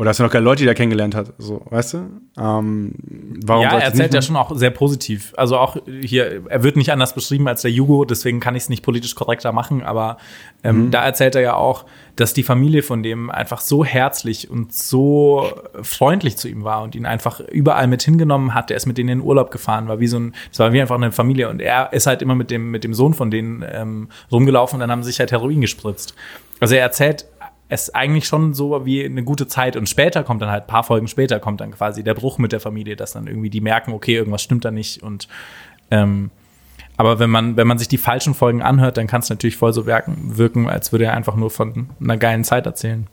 Oder hast du noch keine Leute, die er kennengelernt hat? So, weißt du? Ähm, warum ja, er erzählt ja schon auch sehr positiv. Also auch hier, er wird nicht anders beschrieben als der Jugo, deswegen kann ich es nicht politisch korrekter machen, aber ähm, Mhm. da erzählt er ja auch, dass die Familie von dem einfach so herzlich und so freundlich zu ihm war und ihn einfach überall mit hingenommen hat. Er ist mit denen in den Urlaub gefahren, war wie so ein, es war wie einfach eine Familie und er ist halt immer mit dem, mit dem Sohn von denen ähm, rumgelaufen und dann haben sie sich halt Heroin gespritzt. Also er erzählt es eigentlich schon so wie eine gute Zeit und später kommt dann halt, ein paar Folgen später kommt dann quasi der Bruch mit der Familie, dass dann irgendwie die merken, okay, irgendwas stimmt da nicht und ähm, aber wenn man, wenn man sich die falschen Folgen anhört, dann kann es natürlich voll so wirken, wirken, als würde er einfach nur von einer geilen Zeit erzählen.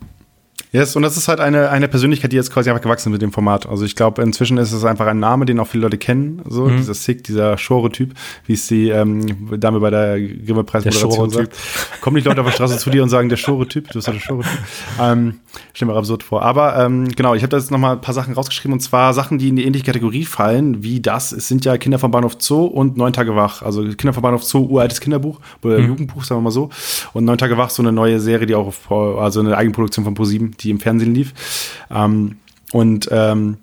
Yes, und das ist halt eine, eine Persönlichkeit, die jetzt quasi einfach gewachsen ist mit dem Format. Also ich glaube, inzwischen ist es einfach ein Name, den auch viele Leute kennen. So, Mhm. dieser Sick, dieser Shore-Typ, wie es die ähm, Dame bei der Grimme-Preis-Moderation sagt. Kommen nicht Leute auf der Straße zu dir und sagen, der Shore-Typ, du bist ja der Shore-Typ. Ähm, stell mir absurd vor. Aber ähm, genau, ich habe da jetzt noch mal ein paar Sachen rausgeschrieben und zwar Sachen, die in die ähnliche Kategorie fallen, wie das. Es sind ja Kinder vom Bahnhof Zoo und Neun Tage wach. Also Kinder vom Bahnhof Zoo, uraltes Kinderbuch oder Jugendbuch, sagen wir mal so. Und Neun Tage wach, so eine neue Serie, die auch auf, also eine Eigenproduktion von ProSieben, die im Fernsehen lief. Ähm, und ähm,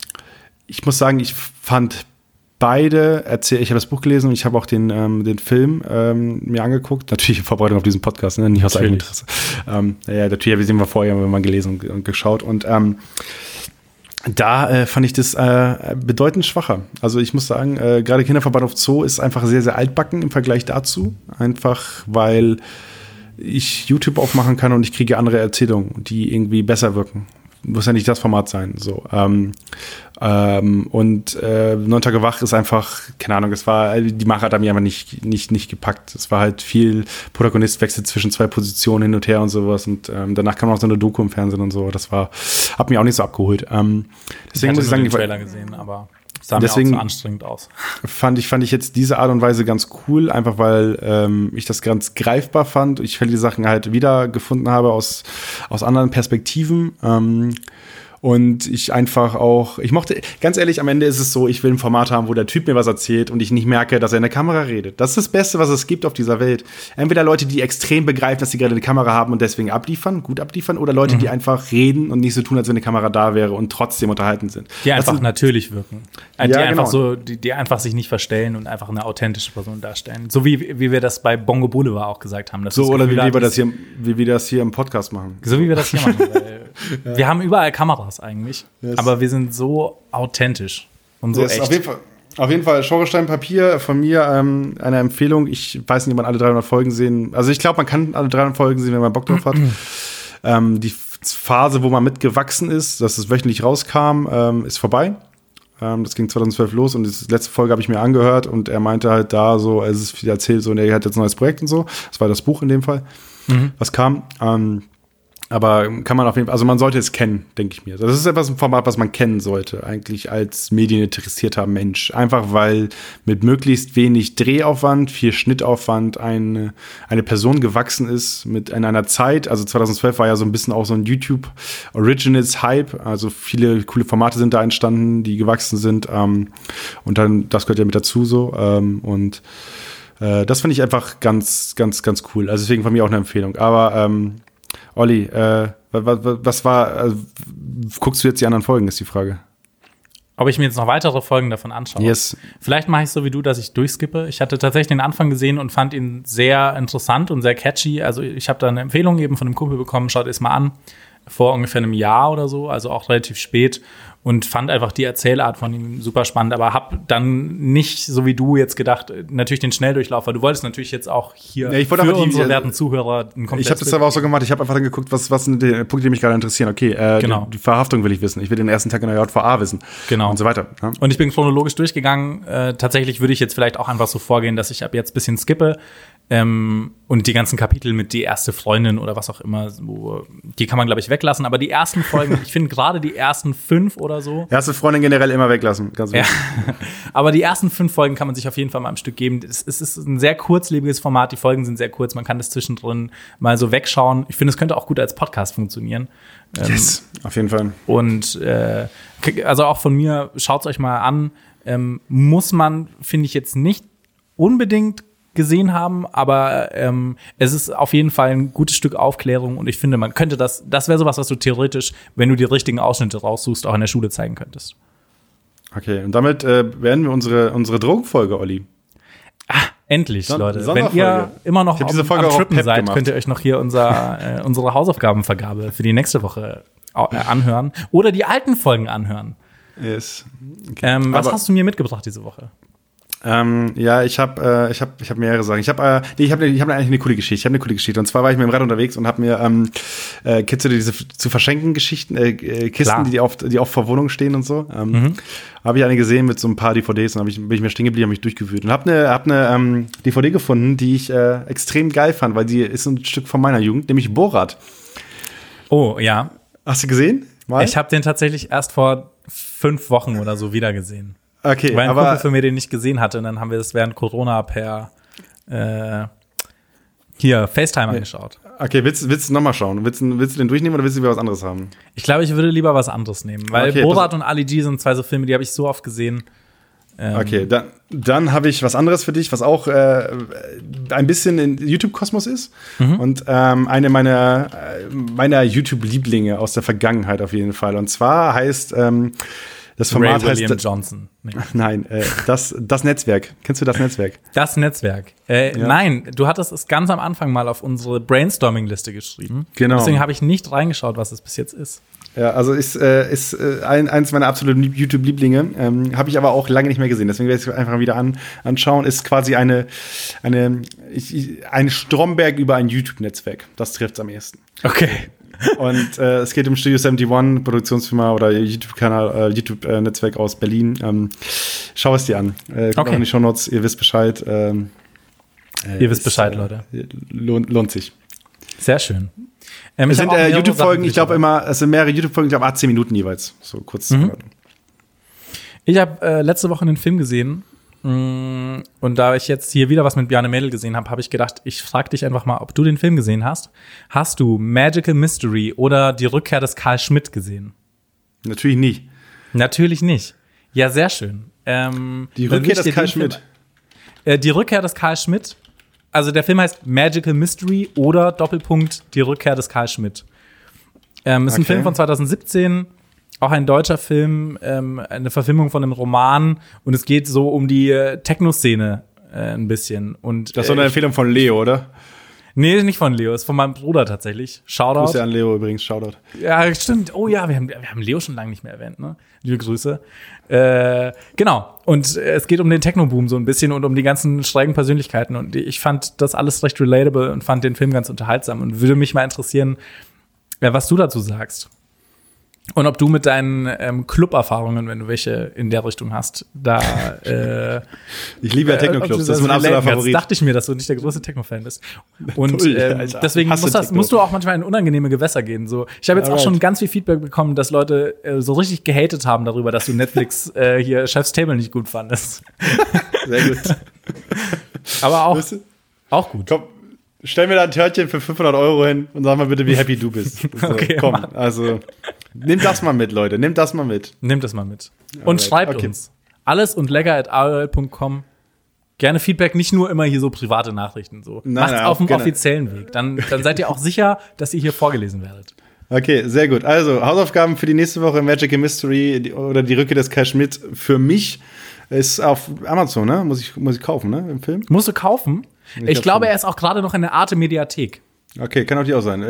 ich muss sagen, ich fand beide erzähl ich habe das Buch gelesen und ich habe auch den, ähm, den Film ähm, mir angeguckt. Natürlich in Vorbereitung auf diesen Podcast, ne? nicht aus eigenem Interesse. Ähm, ja, natürlich haben wir vorher mal gelesen und, und geschaut. Und ähm, da äh, fand ich das äh, bedeutend schwacher. Also ich muss sagen, äh, gerade Kinderverband auf Zoo ist einfach sehr, sehr altbacken im Vergleich dazu. Einfach weil ich YouTube aufmachen kann und ich kriege andere Erzählungen, die irgendwie besser wirken. Muss ja nicht das Format sein. So. Ähm, ähm, und äh, Neun Tage wach ist einfach, keine Ahnung, es war, die Macher hat mich einfach nicht, nicht, nicht gepackt. Es war halt viel Protagonistwechsel zwischen zwei Positionen hin und her und sowas. Und ähm, danach kam noch so eine Doku im Fernsehen und so. Das war, hat mich auch nicht so abgeholt. Ähm, deswegen muss ich sagen, den Trailer gesehen, aber sah Deswegen- mir auch so anstrengend aus. fand ich, fand ich jetzt diese Art und Weise ganz cool, einfach weil ähm, ich das ganz greifbar fand. Ich viele Sachen halt wiedergefunden habe aus, aus anderen Perspektiven. Ähm, und ich einfach auch, ich mochte, ganz ehrlich, am Ende ist es so, ich will ein Format haben, wo der Typ mir was erzählt und ich nicht merke, dass er in der Kamera redet. Das ist das Beste, was es gibt auf dieser Welt. Entweder Leute, die extrem begreifen, dass sie gerade eine Kamera haben und deswegen abliefern, gut abliefern, oder Leute, die einfach reden und nicht so tun, als wenn eine Kamera da wäre und trotzdem unterhalten sind. Die Das einfach ist- natürlich wirken. Äh, die Ja, einfach genau. so, die, die einfach sich nicht verstellen und einfach eine authentische Person darstellen. So wie, wie wir das bei Bongo Boulevard auch gesagt haben. So, oder wie wir das hier, wie wir das hier im Podcast machen. So wie wir das hier machen. Weil Wir haben überall Kameras eigentlich, aber wir sind so authentisch und so Yes, echt. Auf jeden Fall. Auf jeden Fall, Schorestein Papier von mir ähm, eine Empfehlung. Ich weiß nicht, ob man alle 300 Folgen sehen. Also ich glaube, man kann alle 300 Folgen sehen, wenn man Bock drauf hat. ähm, die Phase, wo man mitgewachsen ist, dass es wöchentlich rauskam, ähm, ist vorbei. Ähm, das ging 2012 los und die letzte Folge habe ich mir angehört und er meinte halt da so, es ist viel erzählt, so, und er hat jetzt ein neues Projekt und so. Das war das Buch in dem Fall, was kam. Aber kann man auf jeden Fall, also man sollte es kennen, denke ich mir. Das ist etwas ein Format, was man kennen sollte, eigentlich als medieninteressierter Mensch. Einfach weil mit möglichst wenig Drehaufwand, viel Schnittaufwand eine, eine Person gewachsen ist mit in einer Zeit. Also 2012 war ja so ein bisschen auch so ein YouTube Originals Hype. Also viele coole Formate sind da entstanden, die gewachsen sind. Ähm, und dann, das gehört ja mit dazu so. Ähm, und äh, das finde ich einfach ganz, ganz, ganz cool. Also deswegen von mir auch eine Empfehlung. Aber ähm, Olli, äh, was, was war, äh, guckst du jetzt die anderen Folgen, ist die Frage. Ob ich mir jetzt noch weitere Folgen davon anschaue? Yes. Vielleicht mache ich so wie du, dass ich durchskippe. Ich hatte tatsächlich den Anfang gesehen und fand ihn sehr interessant und sehr catchy. Also ich habe da eine Empfehlung eben von einem Kumpel bekommen, schaut es mal an. Vor ungefähr einem Jahr oder so, also auch relativ spät und fand einfach die Erzählart von ihm super spannend, aber hab dann nicht, so wie du jetzt gedacht, natürlich den Schnelldurchlauf, weil du wolltest natürlich jetzt auch hier Ja, ich für die- unsere werten Zuhörer ein Ich habe das aber auch so gemacht, ich habe einfach dann geguckt, was, was sind die Punkte, die mich gerade interessieren. Okay, äh, Genau. die, die Verhaftung will ich wissen. Ich will den ersten Tag in der JVA wissen. Genau. Und so weiter. Ja? Und ich bin chronologisch durchgegangen. Äh, tatsächlich würde ich jetzt vielleicht auch einfach so vorgehen, dass ich ab jetzt bisschen skippe. Ähm, und die ganzen Kapitel mit die erste Freundin oder was auch immer, wo, die kann man, glaube ich, weglassen. Aber die ersten Folgen, ich finde gerade die ersten fünf oder so, Erste Freundin generell immer weglassen. Ganz Ja. Aber die ersten fünf Folgen kann man sich auf jeden Fall mal am Stück geben. Es, es ist ein sehr kurzlebiges Format. Die Folgen sind sehr kurz. Man kann das zwischendrin mal so wegschauen. Ich finde, es könnte auch gut als Podcast funktionieren. Yes. Auf jeden Fall. Und äh, also auch von mir, schaut euch mal an. Ähm, muss man, finde ich, jetzt nicht unbedingt gesehen haben, aber ähm, es ist auf jeden Fall ein gutes Stück Aufklärung und ich finde, man könnte das, das wäre sowas, was du theoretisch, wenn du die richtigen Ausschnitte raussuchst, auch in der Schule zeigen könntest. Okay, und damit äh, beenden wir unsere, unsere Drogenfolge, Olli. Endlich, Son- Leute. Wenn ihr immer noch hab diese am, Folge am Trippen seid, gemacht. könnt ihr euch noch hier unser, äh, unsere Hausaufgabenvergabe für die nächste Woche äh, anhören oder die alten Folgen anhören. Yes. Okay. Ähm, was hast du mir mitgebracht diese Woche? Ähm, ja, ich habe äh, ich hab, ich hab mehrere Sachen. Ich habe äh, nee, ich habe ich hab eigentlich eine coole Geschichte. Ich habe eine coole Geschichte. Und zwar war ich mit dem Rad unterwegs und habe mir ähm, äh, kennst du diese zu verschenken Geschichten, äh, Kisten, Klar. die auf die auf vor Wohnungen stehen und so. Ähm, Habe ich eine gesehen mit so ein paar DVDs und hab ich, bin ich mir stehen geblieben, habe mich durchgewühlt und habe eine hab eine ähm, DVD gefunden, die ich äh, extrem geil fand, weil die ist ein Stück von meiner Jugend, nämlich Borat. Oh, ja. Hast du gesehen? Mal? Ich habe den tatsächlich erst vor fünf Wochen oder so wieder gesehen. Okay, Weil ein aber Kumpel von mir den nicht gesehen hatte und dann haben wir das während Corona per äh, hier FaceTime angeschaut. okay, willst, willst du noch mal schauen? Willst, du- willst du den durchnehmen oder willst du wieder was anderes haben? Ich glaube, ich würde lieber was anderes nehmen, weil Okay, Borat und Ali G sind zwei so Filme, die habe ich so oft gesehen. Ähm, Okay, dann, dann habe ich was anderes für dich, was auch äh, ein bisschen in YouTube-Kosmos ist. Mhm. Und ähm, eine meiner, äh, meiner YouTube-Lieblinge aus der Vergangenheit auf jeden Fall. Und zwar heißt ähm, das Ray Format William heißt. Johnson. Nee. Nein, äh, das, das Netzwerk. Kennst du das Netzwerk? Das Netzwerk. Äh, Ja. Nein, du hattest es ganz am Anfang mal auf unsere Brainstorming-Liste geschrieben. Genau. Deswegen habe ich nicht reingeschaut, was es bis jetzt ist. Ja, also ist, äh, ist äh, ein, eins meiner absoluten Lieb- YouTube-Lieblinge. Ähm, Habe ich aber auch lange nicht mehr gesehen. Deswegen werde ich es einfach wieder an, anschauen. Ist quasi eine, eine, ich, ein Stromberg über ein YouTube-Netzwerk. Das trifft es am ehesten. Okay. Und äh, es geht um Studio 71, Produktionsfirma oder YouTube-Kanal, äh, YouTube-Netzwerk aus Berlin. Ähm, schau es dir an. Äh, kommt Okay. in die Shownotes, ihr wisst Bescheid. Ähm, äh, Ihr wisst Bescheid, äh, Leute. Lohnt, lohnt sich. Sehr schön. Ähm, Es sind äh, YouTube-Folgen, ich glaube immer, es sind mehrere YouTube-Folgen, ich glaube, ah, 10 Minuten jeweils. So kurz. Mhm. Ich habe äh, letzte Woche einen Film gesehen. Mm, Und da ich jetzt hier wieder was mit Bjarne Mädel gesehen habe, habe ich gedacht, ich frage dich einfach mal, ob du den Film gesehen hast. Hast du Magical Mystery oder die Rückkehr des Karl Schmidt gesehen? Natürlich nie. Natürlich nicht. Ja, sehr schön. Ähm, Die Rückkehr des Karl Film- Schmidt. Äh, die Rückkehr des Karl Schmidt. Also der Film heißt Magical Mystery oder Doppelpunkt Die Rückkehr des Karl Schmidt. Ähm, ist ein Okay. Film von 2017, auch ein deutscher Film, ähm, eine Verfilmung von einem Roman und es geht so um die äh, Techno-Szene äh, ein bisschen. Und, Das ist so eine äh, Empfehlung von Leo, oder? Nee, nicht von Leo, ist von meinem Bruder tatsächlich. Shoutout. Grüße an Leo übrigens, Shoutout. Ja, stimmt. Oh ja, wir haben, wir haben Leo schon lange nicht mehr erwähnt, ne? Liebe Grüße. Äh, genau. Und äh, es geht um den Techno-Boom so ein bisschen und um die ganzen schrägen Persönlichkeiten. Und ich fand das alles recht relatable und fand den Film ganz unterhaltsam und würde mich mal interessieren, äh, was du dazu sagst. Und ob du mit deinen ähm, Club-Erfahrungen, wenn du welche in der Richtung hast, da äh, Ich liebe ja du Techno-Clubs, das ist mein absoluter. Favorit. dachte ich mir, dass du nicht der größte Techno-Fan bist. Und Toll, ähm, deswegen muss das, musst du auch manchmal in unangenehme Gewässer gehen. So, ich habe jetzt auch Alright. schon ganz viel Feedback bekommen, dass Leute äh, so richtig gehatet haben darüber, dass du Netflix äh, hier Chef's Table nicht gut fandest. Sehr gut. Aber auch, auch gut. Komm, stell mir da ein Törtchen für 500 Euro hin und sag mal bitte, wie happy du bist. So, Okay, komm, Mann. also nimm das mal mit, Leute, nimm das mal mit. Nehmt das mal mit. Und Alright, schreibt okay. uns. Alles und lecker at AOL.com. Gerne Feedback, nicht nur immer hier so private Nachrichten. So. Macht's nein, auf dem gerne. offiziellen Weg. Dann, dann seid ihr auch sicher, dass ihr hier vorgelesen werdet. Okay, sehr gut. Also, Hausaufgaben für die nächste Woche Magic and Mystery die, oder die Rückkehr des Cash mit für mich ist auf Amazon, ne? Muss ich, muss ich kaufen, ne? Im Film? Musst du kaufen. Ich, hab glaube, er ist auch gerade noch in der Arte Mediathek. Okay, kann auch die auch sein.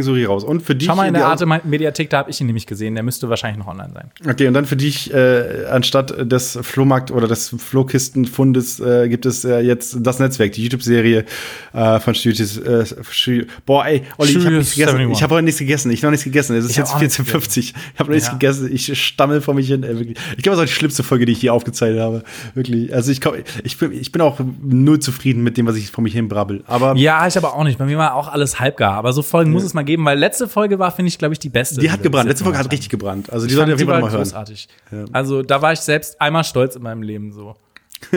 So hier raus. Und für dich. Schau mal in der Arte Mediathek, da habe ich ihn nämlich gesehen. Der müsste wahrscheinlich noch online sein. Okay, und dann für dich, äh, anstatt des Flohmarkt- oder des Flohkistenfundes, äh, gibt es äh, jetzt das Netzwerk, die YouTube-Serie äh, von Studios. Äh, Boah, ey, Olli, ich habe Studios nichts gegessen. 71. Ich habe heute nichts gegessen. Ich habe noch nichts gegessen. Es ist Ich jetzt auch nichts 14.50 Ich habe noch nichts Ja. gegessen. Ich stammel vor mich hin. Ey, wirklich. Ich glaube, das ist die schlimmste Folge, die ich hier aufgezeichnet habe. Wirklich. Also ich, komm, ich, bin, ich bin auch null zufrieden mit dem, was ich vor mich hin brabbel. Aber Ja, ich aber auch nicht. Bei mir war auch alles halbgar. Aber so Folgen muss es mal geben, weil letzte Folge war, finde ich, glaube ich, die beste. die hat gebrannt. Letzte Folge hat richtig gebrannt. Also die haben. sollten auf jeden Fall mal hören. großartig. Also da war ich selbst einmal stolz in meinem Leben so.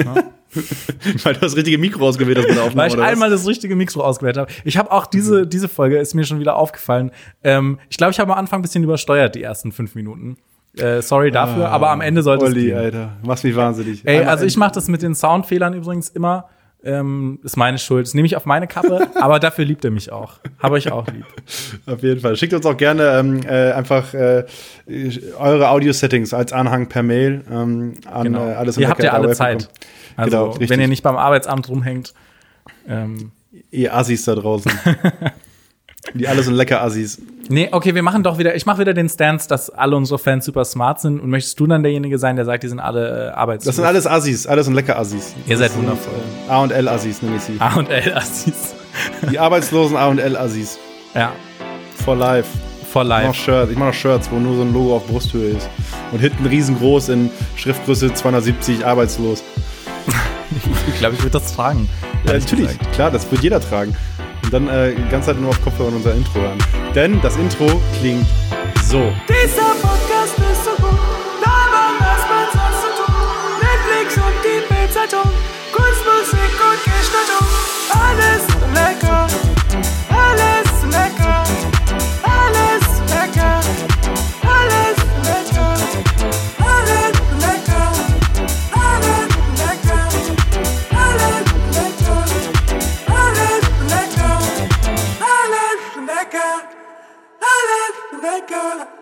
Weil du das richtige Mikro ausgewählt hast bei der Aufnahme. Weil ich einmal das richtige Mikro ausgewählt habe. Ich habe auch diese, diese Folge, ist mir schon wieder aufgefallen. Ähm, ich glaube, ich habe am Anfang ein bisschen übersteuert, die ersten fünf Minuten. Äh, sorry dafür, aber am Ende sollte es Olli. Alter, machst mich wahnsinnig. Ey, also ich mache das mit den Soundfehlern übrigens immer. Ähm, ist meine Schuld. Das nehme ich auf meine Kappe, aber dafür liebt er mich auch. Habe ich auch lieb. Auf jeden Fall. Schickt uns auch gerne ähm, äh, einfach äh, eure Audio-Settings als Anhang per Mail ähm, an Genau. äh, alles ihr habt ja alle Zeit. Also, Genau, wenn ihr nicht beim Arbeitsamt rumhängt. Ähm, Ihr Assis da draußen. Die alle so lecker Assis. nee, okay, wir machen doch wieder, ich mache wieder den Stance, dass alle unsere Fans super smart sind und möchtest du dann derjenige sein, der sagt, die sind alle äh, arbeitslos? Das sind alles Assis, alles sind lecker Assis. Ihr seid wundervoll. A und L Assis nenne ich sie. A und L Assis. Die arbeitslosen A und L Assis. Ja, For life. for Ich mach noch life. Shirts, ich mach noch Shirts, wo nur so ein Logo auf Brusthöhe ist. Und hinten riesengroß in Schriftgröße 270 arbeitslos. Ich glaube, ich würde das fragen. Ja, natürlich, gesagt. klar, das wird jeder tragen. Und dann äh, die ganze Zeit nur auf Kopfhörer unser Intro hören. Denn das Intro klingt so. Dieser Podcast Jamaica.